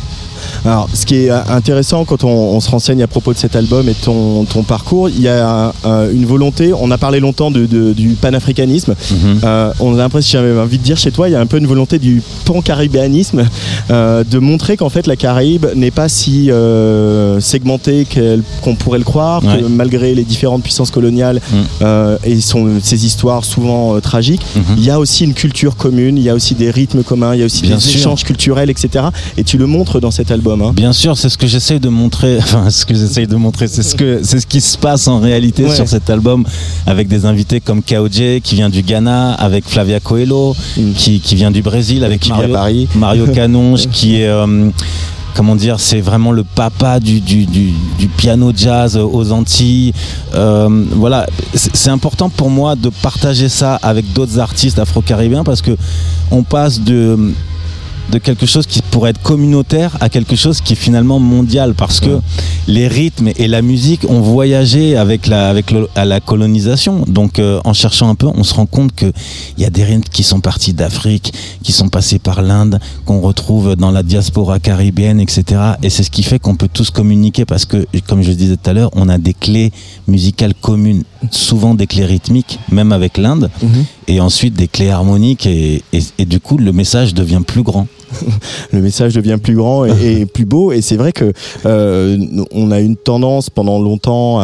Alors, ce qui est euh, intéressant quand on, on se renseigne à propos de cet album et de ton, ton parcours, il y a euh, une volonté. On a parlé longtemps de, de- du panafricanisme. Euh, on a l'impression, j'avais envie de dire chez toi, il y a un peu une volonté du pan-caribéanisme, euh, de montrer qu'en fait la Caraïbe n'est pas si segmentée qu'on pourrait le croire, Ouais. que malgré les différentes puissances coloniales Mm. et son, ces histoires souvent tragiques, Mhm. il y a aussi une culture commune, il y a aussi des rythmes communs, il y a aussi Bien des sûr. échanges culturels, etc. Et tu le montres dans cet album. Hein. Bien sûr, c'est ce que j'essaye de montrer. Enfin, ce que j'essaye de montrer, c'est ce que c'est ce qui se passe en réalité Ouais. sur cet album, avec des invités comme Kaoje qui vient du Ghana, avec Flavia Coelho Mm. qui, qui vient du Brésil, avec Mario, Paris. Mario Canonge qui est euh, comment dire, c'est vraiment le papa du, du, du, du piano jazz aux Antilles. Euh, voilà, c'est c'est important pour moi de partager ça avec d'autres artistes afro-caribéens parce que on passe de de quelque chose qui pourrait être communautaire à quelque chose qui est finalement mondial parce que les rythmes et la musique ont voyagé avec la, avec le- à la colonisation. Donc euh, en cherchant un peu, on se rend compte qu'il y a des rythmes qui sont partis d'Afrique, qui sont passés par l'Inde, qu'on retrouve dans la diaspora caribéenne, etc. Et c'est ce qui fait qu'on peut tous communiquer parce que, comme je le disais tout à l'heure, on a des clés musicales communes, souvent des clés rythmiques, même avec l'Inde, et ensuite des clés harmoniques et, et- et du coup le message devient plus grand. le message devient plus grand et, et plus beau et c'est vrai que euh, on a une tendance pendant longtemps à,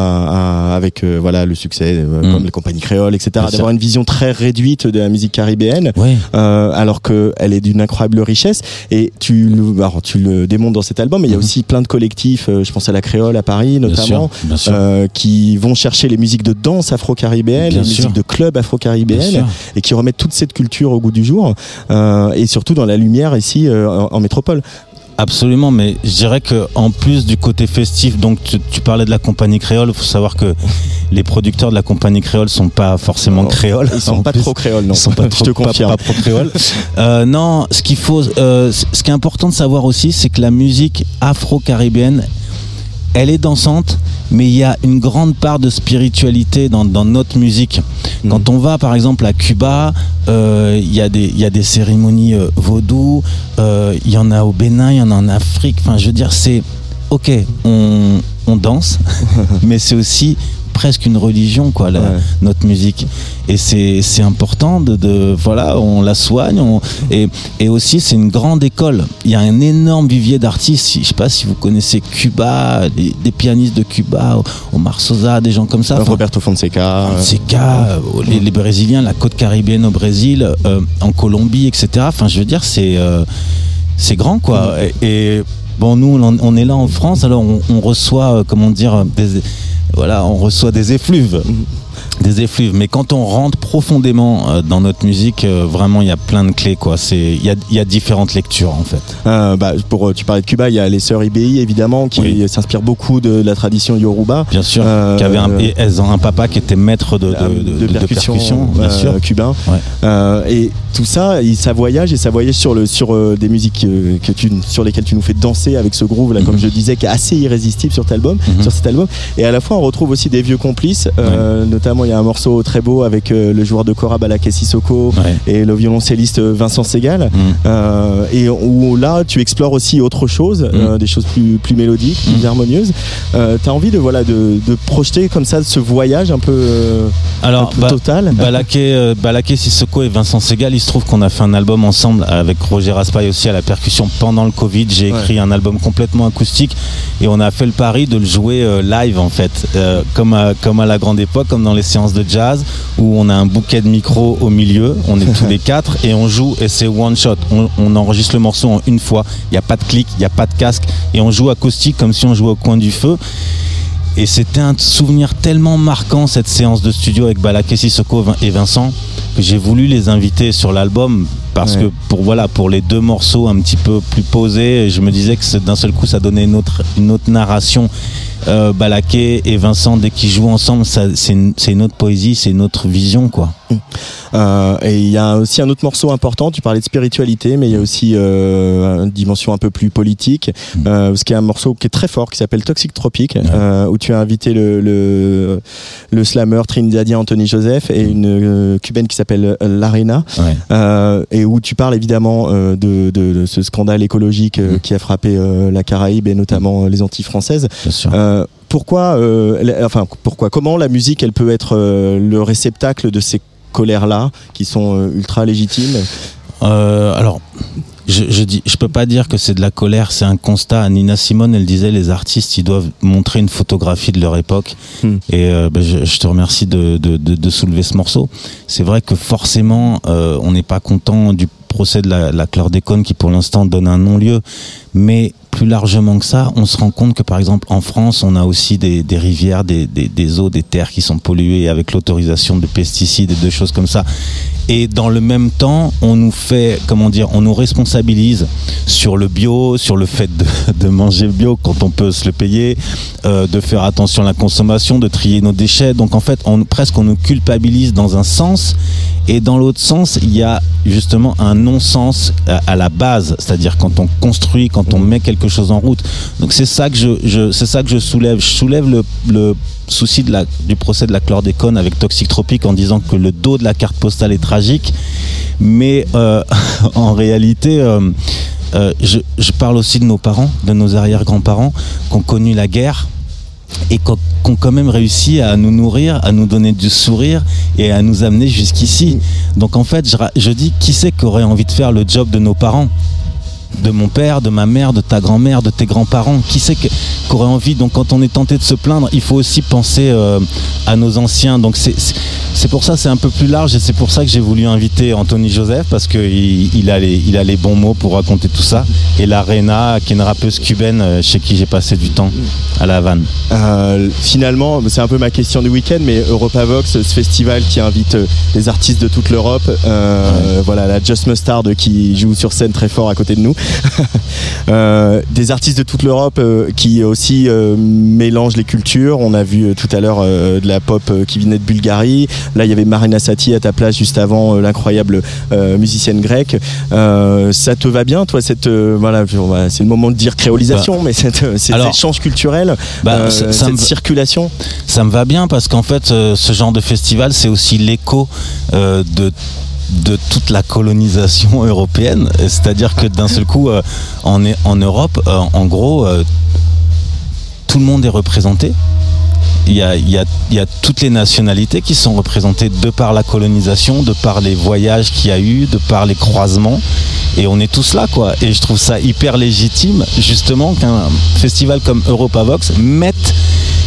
à- avec euh, voilà le succès euh, Mm. comme les compagnies créoles etc d'avoir une vision très réduite de la musique caribéenne Ouais. euh, alors que elle est d'une incroyable richesse et tu le, alors, tu le démontres dans cet album mais il y a Mhm. aussi plein de collectifs euh, je pense à la créole à Paris Bien notamment sûr, bien sûr. euh, qui vont chercher les musiques de danse afro-caribéenne les sûr. musiques de club afro-caribéenne et qui remettent toute cette culture au goût du jour euh, et surtout dans la lumière ici euh, en, en métropole. Absolument, mais je dirais que en plus du côté festif, donc tu, tu parlais de la compagnie créole, il faut savoir que les producteurs de la compagnie créole sont pas forcément Non, créoles. Ils sont En pas plus, trop créoles, non. Ils sont pas Je te confirme. Pas, trop créoles. Euh, non, ce qu'il faut, euh, ce qui est important de savoir aussi, c'est que la musique afro-caribéenne, elle est dansante, mais il y a une grande part de spiritualité dans, dans notre musique. Quand on va par exemple à Cuba, euh, il y, a des- il y a des cérémonies euh, vaudou, euh, il y en a au Bénin, il y en a en Afrique. Enfin, je veux dire, c'est ok, on, on danse, mais c'est aussi presque une religion, quoi, la- Ouais. notre musique. Et c'est important de, de- Voilà, on la soigne. on- et, et aussi, c'est une grande école. Il y a un énorme vivier d'artistes. Je sais pas si vous connaissez Cuba, des, des pianistes de Cuba, Omar Sosa, des gens comme ça. Roberto Fonseca. euh, Fonseca, euh, les, les Brésiliens, la côte caribéenne au Brésil, euh, en Colombie, etc. Enfin, je veux dire, c'est euh, c'est grand, quoi. Et, et, bon, nous, on, est là en France, alors on, reçoit, euh, comment dire, des, voilà, on reçoit des effluves. Des effluves. Mais quand on rentre profondément euh, dans notre musique, euh, vraiment, il y a plein de clés. quoi. C'est Il y a, il y a différentes lectures, en fait. Euh, bah, pour, tu parlais de Cuba, il y a les sœurs IBI évidemment qui s'inspirent beaucoup de la tradition Yoruba. Bien sûr. Euh, qui avait un, et elles ont un papa qui était maître de, de, de- percussion, percussion, bien sûr. cubain. Ouais. Et tout ça, il- ça voyage et ça voyage sur, le, sur des musiques que tu, sur lesquelles tu nous fais danser avec ce groove là, comme je disais, qui est assez irrésistible sur, cet album, Mhm. sur cet album. Et à la fois, on retrouve aussi des vieux complices. euh, Notamment, il y a un morceau très beau avec euh, le joueur de Cora Balaké Sissoko Ouais. et le violoncelliste Vincent Segal. Mhm. Euh, et où là, tu explores aussi autre chose, euh, des choses plus, plus mélodiques, plus harmonieuses. Euh, T'as envie de voilà de, de projeter comme ça ce voyage un peu, euh, Alors, un peu total. Balaké, euh, Balaké Sissoko et Vincent Segal, il se trouve qu'on a fait un album ensemble avec Roger Raspail aussi à la percussion pendant le Covid. J'ai écrit un album complètement acoustique et on a fait le pari de le jouer euh, live en fait, Euh, comme, à, comme à la grande époque, comme dans les séances de jazz où on a un bouquet de micros au milieu, on est tous les quatre et on joue et c'est one shot. On, on enregistre le morceau en une fois, il n'y a pas de clic, il n'y a pas de casque et on joue acoustique comme si on jouait au coin du feu. Et c'était un souvenir tellement marquant cette séance de studio avec Balaké Sissoko et Vincent que j'ai voulu les inviter sur l'album parce Ouais. que pour voilà pour les deux morceaux un petit peu plus posés, je me disais que d'un seul coup ça donnait une autre une autre narration. Euh, Balaké et Vincent dès qu'ils jouent ensemble, c'est autre poésie, c'est une autre vision quoi. Euh, et il y a aussi un autre morceau important. Tu parlais de spiritualité, mais il y a aussi euh, une dimension un peu plus politique. Euh, parce qu'il y a un morceau qui est très fort qui s'appelle Toxic Tropic, où tu as invité le, le, le slammer trinidadien Anthony Joseph et une cubaine qui s'appelle Larena. Ouais. Et où tu parles évidemment de, de- de ce scandale écologique euh, qui a frappé la Caraïbe et notamment les Antilles françaises. Bien sûr. Euh, pourquoi, euh, la- enfin, pourquoi, comment la musique, elle peut être euh, le réceptacle de ces colères-là, qui sont ultra légitimes? Alors, je, je dis, je peux pas dire que c'est de la colère, c'est un constat. Nina Simone, elle disait, les artistes, ils doivent montrer une photographie de leur époque. Hmm. Et euh, ben, je, je te remercie de, de, de, de soulever ce morceau. C'est vrai que forcément, euh, on n'est pas content du procès de la, la chlordécone qui, pour l'instant, donne un non-lieu. Mais plus largement que ça, on se rend compte que, par exemple, en France, on a aussi des, rivières, des, des, des eaux, des terres qui sont polluées avec l'autorisation de pesticides et de choses comme ça. Et dans le même temps, on nous fait, comment dire, on nous responsabilise sur le bio, sur le fait de, de manger bio quand on peut se le payer, euh, de faire attention à la consommation, de trier nos déchets. Donc en fait, on, presque on nous culpabilise dans un sens. Et dans l'autre sens, il y a justement un non-sens à, à la base, c'est-à-dire quand on construit, quand on met quelque chose en route. Donc c'est ça que je, je c'est ça que je soulève. Je soulève le, le souci de la, du procès de la chlordécone avec Toxic Tropic en disant que le dos de la carte postale est tragique, mais euh, en réalité. euh, euh, je, je parle aussi de nos parents, de nos arrière-grands-parents qui ont connu la guerre et qui ont quand même réussi à nous nourrir, à nous donner du sourire et à nous amener jusqu'ici. Donc en fait, je, je dis qui c'est qui aurait envie de faire le job de nos parents? De mon père, de ma mère, de ta grand-mère, de tes grands-parents. Qui c'est que- qui aurait envie Donc quand on est tenté de se plaindre, il faut aussi penser euh, à nos anciens. Donc c'est- pour ça c'est un peu plus large et c'est pour ça que j'ai voulu inviter Anthony Joseph parce qu'il il a, les, il a les bons mots pour raconter tout ça. Et la Rena, qui est une rappeuse cubaine euh, chez qui j'ai passé du temps à La Havane. Euh, finalement, c'est un peu ma question du week-end, mais Europavox, ce festival qui invite des artistes de toute l'Europe, euh, voilà, la Just Mustard qui joue sur scène très fort à côté de nous, Euh, des artistes de toute l'Europe euh, qui aussi euh, mélangent les cultures. On a vu tout à l'heure de la pop qui venait de Bulgarie. Là, il y avait Marina Sati à ta place juste avant, l'incroyable musicienne grecque. Ça te va bien, toi, cette voilà, c'est le moment de dire créolisation, Bah, mais cette, cet alors, échange culturel, bah, ça- cette circulation. Ça me va bien parce qu'en fait, ce genre de festival, c'est aussi l'écho de de toute la colonisation européenne. C'est-à-dire que d'un seul coup, euh, en, en Europe, euh, en gros, euh, tout le monde est représenté. Il y a toutes les nationalités qui sont représentées de par la colonisation, de par les voyages qu'il y a eu, de par les croisements. Et on est tous là, quoi. Et je trouve ça hyper légitime, justement, qu'un festival comme Europavox mette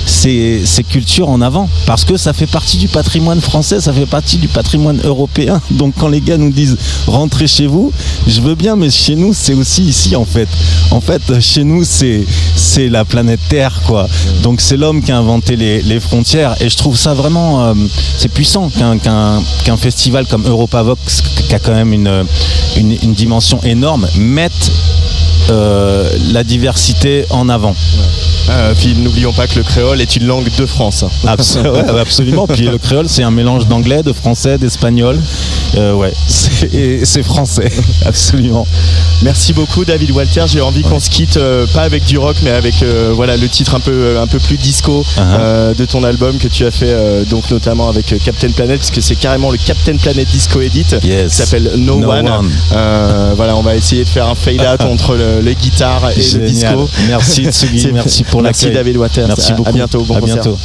ces, cultures en avant parce que ça fait partie du patrimoine français, ça fait partie du patrimoine européen. Donc quand les gars nous disent rentrez chez vous, je veux bien, mais chez nous c'est aussi ici en fait. En fait, chez nous c'est c'est la planète Terre quoi. Donc c'est l'homme qui a inventé les, les frontières et je trouve ça vraiment euh, c'est puissant qu'un festival comme Europavox qui a quand même une une, une dimension énorme mette euh, la diversité en avant. Euh, puis n'oublions pas que le créole est une langue de France. Ouais, absolument. Puis le créole, c'est un mélange d'anglais, de français, d'espagnol. Euh, ouais, c'est et c'est français, absolument. Merci beaucoup David Walter. J'ai envie qu'on se quitte euh, pas avec du rock, mais avec euh, voilà le titre un peu un peu plus disco Uh-huh. euh, de ton album que tu as fait euh, donc notamment avec euh, Captain Planet, puisque c'est carrément le Captain Planet Disco Edit Yes. qui s'appelle No, No One. One. Euh, voilà, on va essayer de faire un fade out entre le- les guitares et le Génial. disco. Merci Tsugi, merci pour Merci l'accueil. David Walter. Merci beaucoup. À bientôt. Bon à bientôt.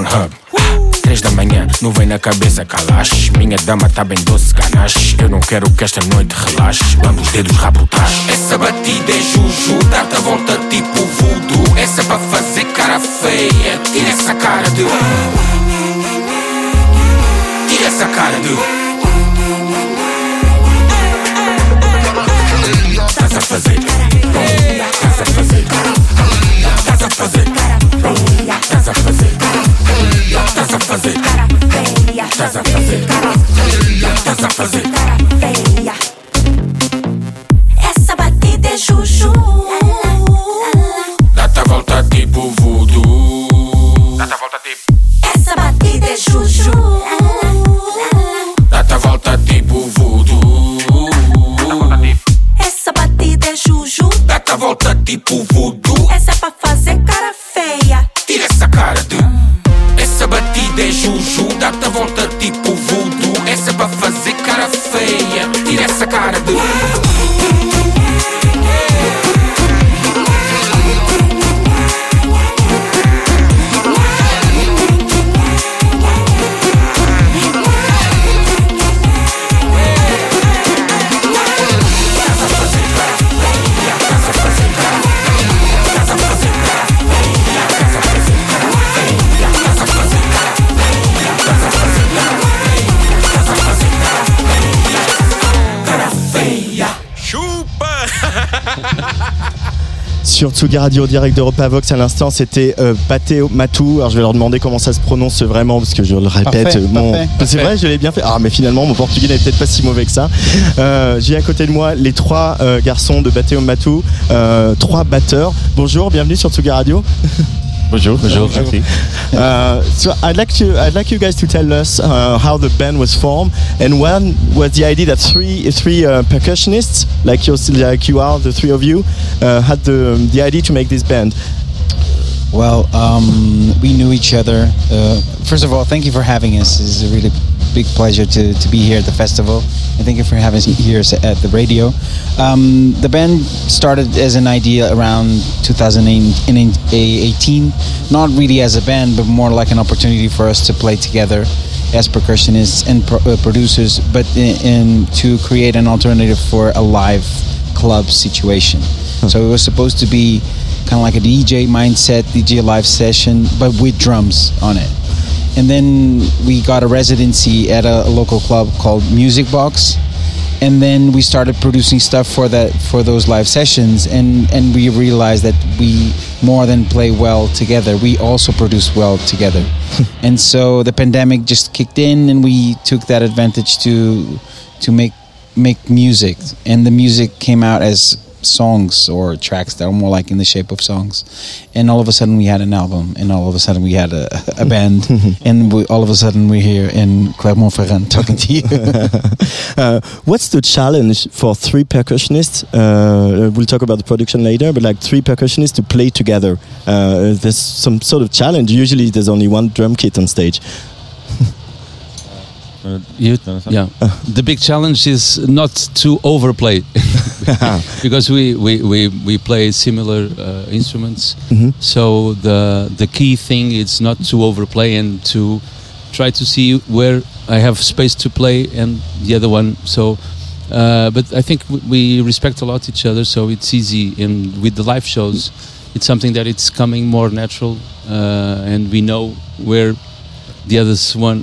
Pornhub. Três da manhã, nuvem na cabeça, calache. Minha dama tá bem doce, ganache. Eu não quero que esta noite relaxe. Lambo os dedos, rabo trás. Essa batida é juju, dá-te a volta tipo voodoo. Essa é pra fazer cara feia. Tira essa cara de. Tira essa cara de. Estás a fazer. Estás a fazer. Estás a fazer. Estás a fazer. Estás a fazer. Estás a fazer. Estás a fazer. Essa Sur Tsugi Radio direct d'Europa Vox. À l'instant c'était euh, Pathé Matou. Alors je vais leur demander comment ça se prononce vraiment parce que je le répète Parfait, mon- parfait, c'est parfait. vrai je l'ai bien fait. Ah mais finalement mon portugais n'est peut-être pas si mauvais que ça. Euh, j'ai à côté de moi les trois euh, garçons de Pathé Matou euh, trois batteurs. Bonjour bienvenue sur Tsugi Radio. Bonjour, bonjour, merci. Uh, so I'd like to I'd like you guys to tell us uh, how the band was formed and when was the idea that three three uh, percussionists like you like you are the three of you uh, had the the idea to make this band. Well, um, we knew each other. Uh, first of all, thank you for having us. It's a really big pleasure to, to be here at the festival. And thank you for having us here at the radio. Um, the band started as an idea around 2018, not really as a band, but more like an opportunity for us to play together as percussionists and pro- uh, producers, but in, in to create an alternative for a live club situation. So it was supposed to be kind of like a DJ mindset, DJ live session, but with drums on it. And then we got a residency at a, a local club called Music Box. And then we started producing stuff for that for those live sessions. And and we realized that we more than play well together. We also produce well together. And so the pandemic just kicked in and we took that advantage to to make make music. And the music came out as songs or tracks that are more like in the shape of songs and all of a sudden we had an album and all of a sudden we had a, a band and we, all of a sudden we're here in Clermont-Ferrand talking to you uh, what's the challenge for three percussionists? Uh, we'll talk about the production later, but like three percussionists to play together. Uh, there's some sort of challenge. Usually, there's only one drum kit on stage. You, yeah. The big challenge is not to overplay because we, we, we, we play similar uh, instruments. Mhm. So the the key thing is not to overplay and to try to see where I have space to play and the other one. So, uh, but I think we respect a lot each other, so it's easy. And with the live shows, it's something that it's coming more natural, uh, and we know where the others one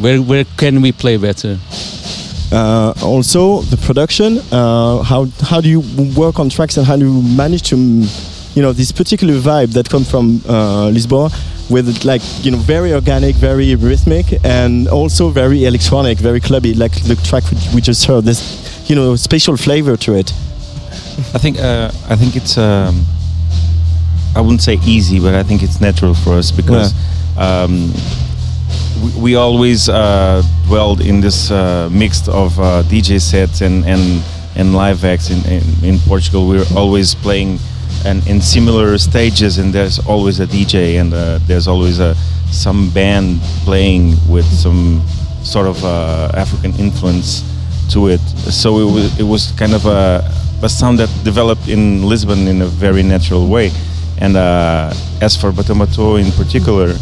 where where can we play better Uh, also, the production. Uh, how how do you work on tracks and how do you manage to, you know, this particular vibe that comes from uh, Lisboa, with like you know very organic, very rhythmic, and also very electronic, very clubby, like the track we, we just heard. This, you know, special flavor to it. I think uh, I think it's um, I wouldn't say easy, but I think it's natural for us because um, we, we always uh, dwelled in this uh, mix of uh, DJ sets and and, and live acts in, in, in Portugal. We're always playing and in similar stages, and there's always a DJ and uh, there's always a some band playing with some sort of uh, African influence to it. So it was, it was kind of a, a sound that developed in Lisbon in a very natural way. And uh, as for Batamato in particular,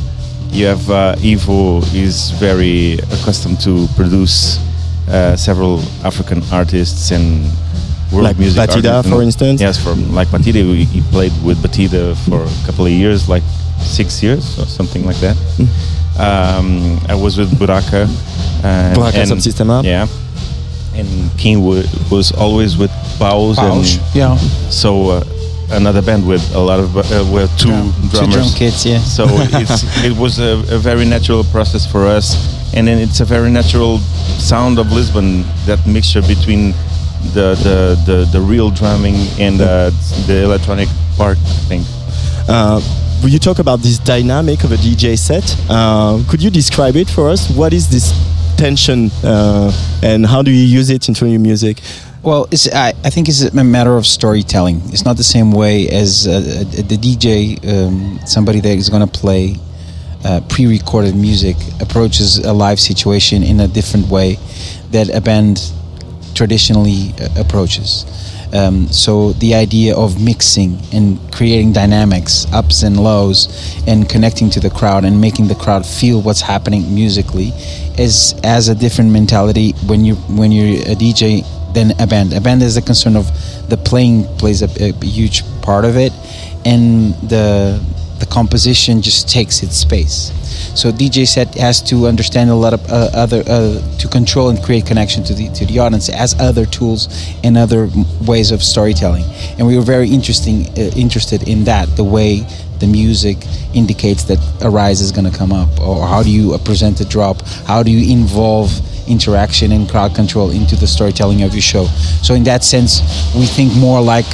you have uh, Ivo is very accustomed to produce uh, several African artists and world Like music Batida, artists. for instance? Yes, for like Batida, we, he played with Batida for a couple of years, like six years or something like that. Um, I was with Buraka. Uh, Buraka and- Subsistema. Yeah. And King wa- was always with Paus. Paus, and yeah. So uh, another band with a lot of uh, with two Two drummers. drum kits, yeah. So it's, it was a, a very natural process for us, and then it's a very natural sound of Lisbon. That mixture between the the, the, the real drumming and uh, the electronic part. I think. Uh, you talk about this dynamic of a DJ set. Uh, could you describe it for us? What is this tension uh, and how do you use it into your music? Well, I, I think it's a matter of storytelling. It's not the same way as uh, the DJ, um, somebody that is going to play uh, pre-recorded music, approaches a live situation in a different way that a band traditionally uh, approaches. Um, so the idea of mixing and creating dynamics, ups and lows, and connecting to the crowd and making the crowd feel what's happening musically, is as a different mentality when you when you're a DJ than a band. A band is a concern of the playing plays a, a huge part of it, and the the composition just takes its space. So DJ set has to understand a lot of uh, other uh, to control and create connection to the to the audience as other tools and other ways of storytelling. And we were very interesting uh, interested in that the way the music indicates that a rise is going to come up, or how do you uh, present a drop? How do you involve interaction and crowd control into the storytelling of your show? So in that sense, we think more like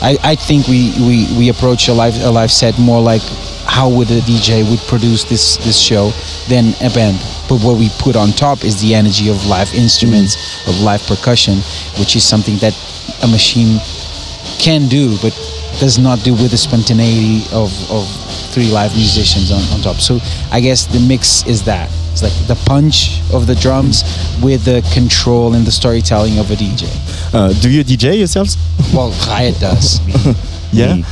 I, I think we, we, we approach a live a live set more like how would a DJ would produce this this show than a band. But what we put on top is the energy of live instruments, of live percussion, which is something that a machine can do, but does not do with the spontaneity of, of three live musicians on, on top. So I guess the mix is that. It's like the punch of the drums with the control and the storytelling of a DJ. Uh, do you DJ yourselves? Well, Riot does. yeah,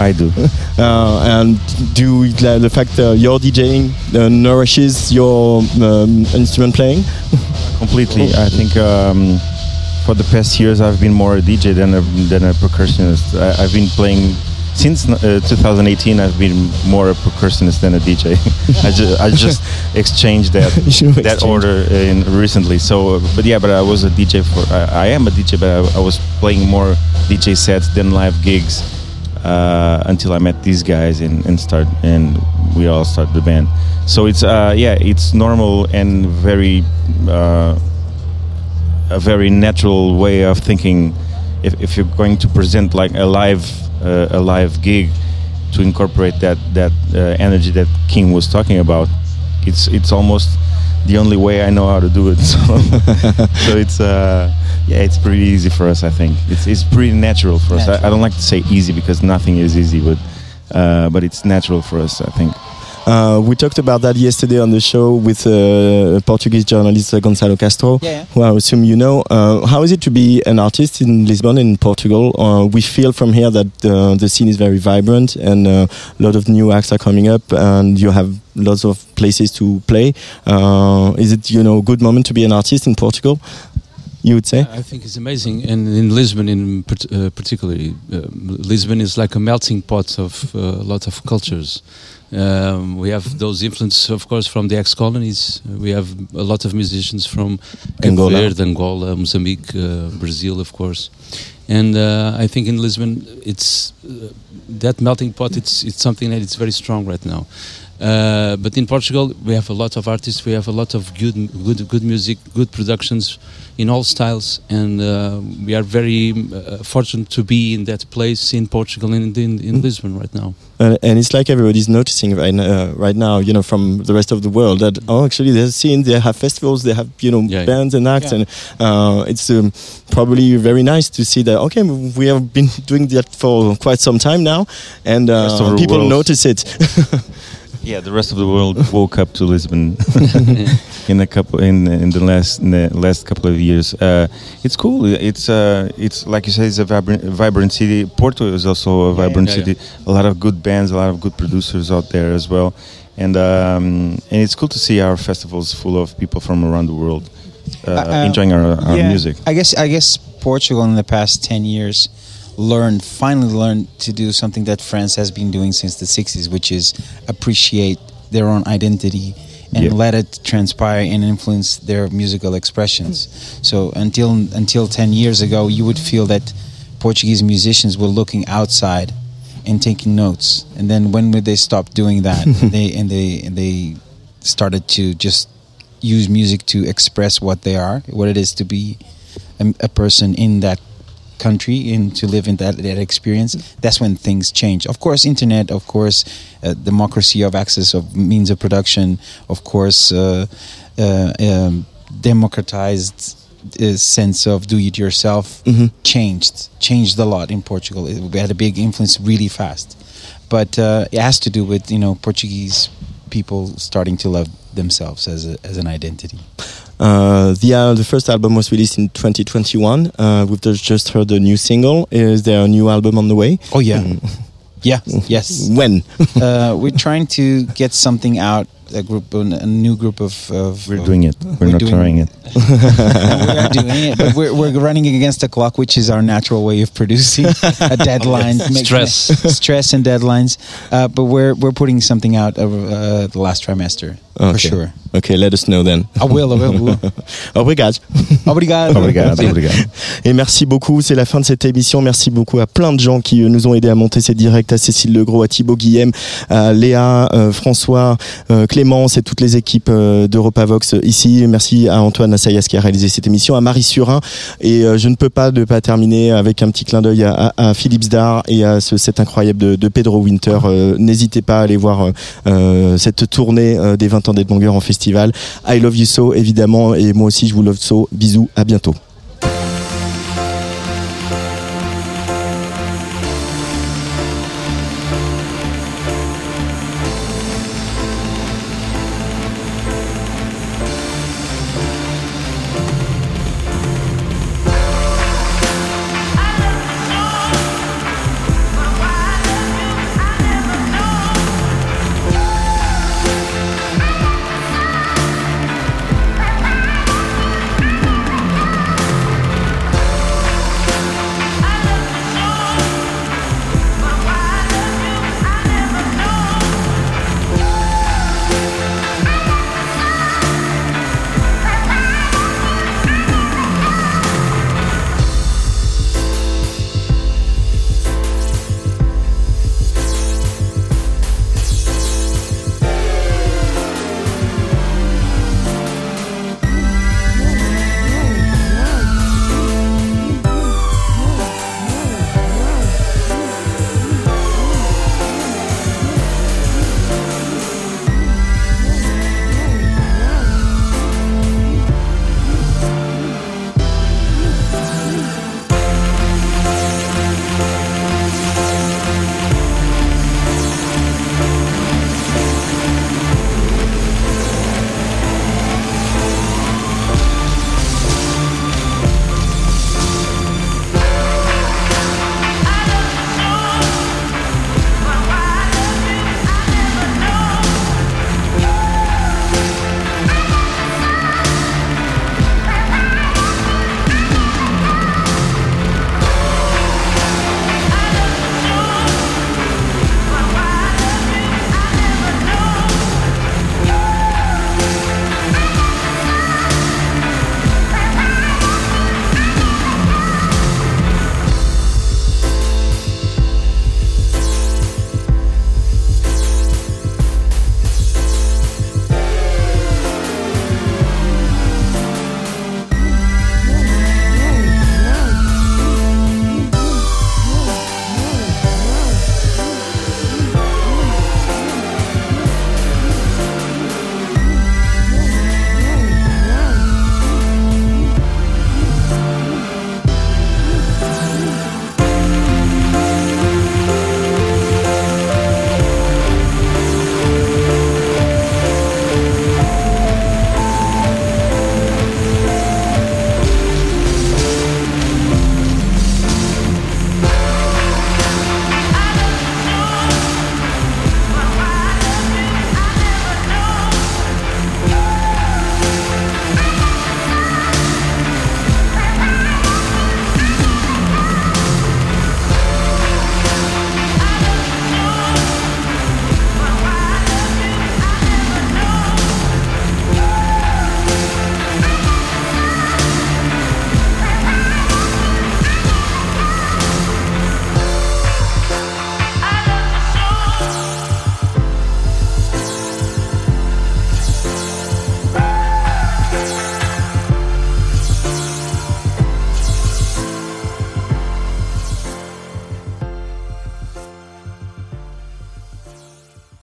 I do. Uh, and do you- the the fact uh, your DJing uh, nourishes your um, instrument playing? Completely. I think um, for the past years I've been more a DJ than a, than a percussionist. I, I've been playing since uh, 2018. I've been more a percussionist than a DJ. I, ju- I just exchanged that that exchange. order in recently. So, uh, but yeah, but I was a DJ for. I, I am a DJ, but I, I was playing more DJ sets than live gigs uh, until I met these guys and, and start and we all started the band. So it's uh, yeah, it's normal and very uh, a very natural way of thinking. If, if you're going to present like a live uh, a live gig, to incorporate that that uh, energy that King was talking about, it's it's almost the only way I know how to do it. So, so it's uh, yeah, it's pretty easy for us. I think it's it's pretty natural for us. I, I don't like to say easy because nothing is easy, but uh, but it's natural for us. I think. Uh, we talked about that yesterday on the show with uh, Portuguese journalist uh, Gonçalo Castro, Yeah, yeah. who I assume you know. Uh, how is it to be an artist in Lisbon, in Portugal? Uh, we feel from here that uh, the scene is very vibrant and uh, a lot of new acts are coming up, and you have lots of places to play. Uh, is it you know a good moment to be an artist in Portugal? You would say? I think it's amazing, and in Lisbon, in part- uh, particularly, uh, Lisbon is like a melting pot of uh, a lot of cultures. Um, we have those influences, of course, from the ex-colonies. We have a lot of musicians from Angola. Verde, Angola, Mozambique, uh, Brazil, of course. And uh, I think in Lisbon, it's uh, that melting pot. It's it's something that it's very strong right now. Uh, but in Portugal, we have a lot of artists. We have a lot of good, good, good music, good productions in all styles, and uh, we are very uh, fortunate to be in that place in Portugal and in, in Lisbon right now. Uh, and it's like everybody's noticing right, n- uh, right now, you know, from the rest of the world that oh, actually they're seeing they have festivals, they have you know Yeah, yeah. bands and acts, Yeah. and uh, it's um, probably very nice to see that. Okay, we have been doing that for quite some time now, and uh, people world. notice it. Yeah, the rest of the world woke up to Lisbon in a couple in in the last in the last couple of years. Uh, it's cool. It's uh, it's like you say, it's a vibrant vibrant city. Porto is also a vibrant yeah, yeah. city. A lot of good bands, a lot of good producers out there as well, and um, and it's cool to see our festivals full of people from around the world uh, Uh, enjoying our, our yeah, music. I guess I guess Portugal in the past ten years learned finally learn to do something that France has been doing since the '60s, which is appreciate their own identity and Yeah. let it transpire and influence their musical expressions. So until until ten years ago, you would feel that Portuguese musicians were looking outside and taking notes, and then when would they stop doing that? they and they and they started to just use music to express what they are, what it is to be a, a person in that country and to live in that, that experience that's when things change. Of course internet of course uh, democracy of access of means of production of course uh, uh, um, democratized uh, sense of do it yourself Mhm. changed changed a lot in portugal. It, we had a big influence really fast. But uh, it has to do with you know portuguese people starting to love themselves as, a, as an identity the uh, the first album was released in 2021. Uh, we've just- just heard a new single. Is there a new album on the way? Oh yeah, yeah, yes. When? uh, we're trying to get something out. A group, a new group of. of We're doing it. We're, not doing- trying it. we are doing it, but we're, we're running against the clock, which is our natural way of producing a deadline, make- Stress. stress, and deadlines. Uh, but we're we're putting something out of uh, the last trimester for Okay. sure. Okay, let us know then. I will, I will. Obrigado. Obrigado. Obrigado, obrigado. Et merci beaucoup, c'est la fin de cette émission. Merci beaucoup à plein de gens qui euh, nous ont aidés à monter ces directs, à Cécile Legros, à Thibaut Guillem, à Léa, euh, François, euh, Clémence et toutes les équipes euh, d'Europavox euh, ici. Merci à Antoine Assayas qui a réalisé cette émission, à Marie Surin. Et je ne peux pas ne pas terminer avec un petit clin d'œil à, à, à Philippe Zdar et à ce set incroyable de, de Pedro Winter. N'hésitez pas à aller voir cette tournée des 20 ans des Bangers en festival. I love you so, évidemment, et moi aussi je vous love so. Bisous, à bientôt.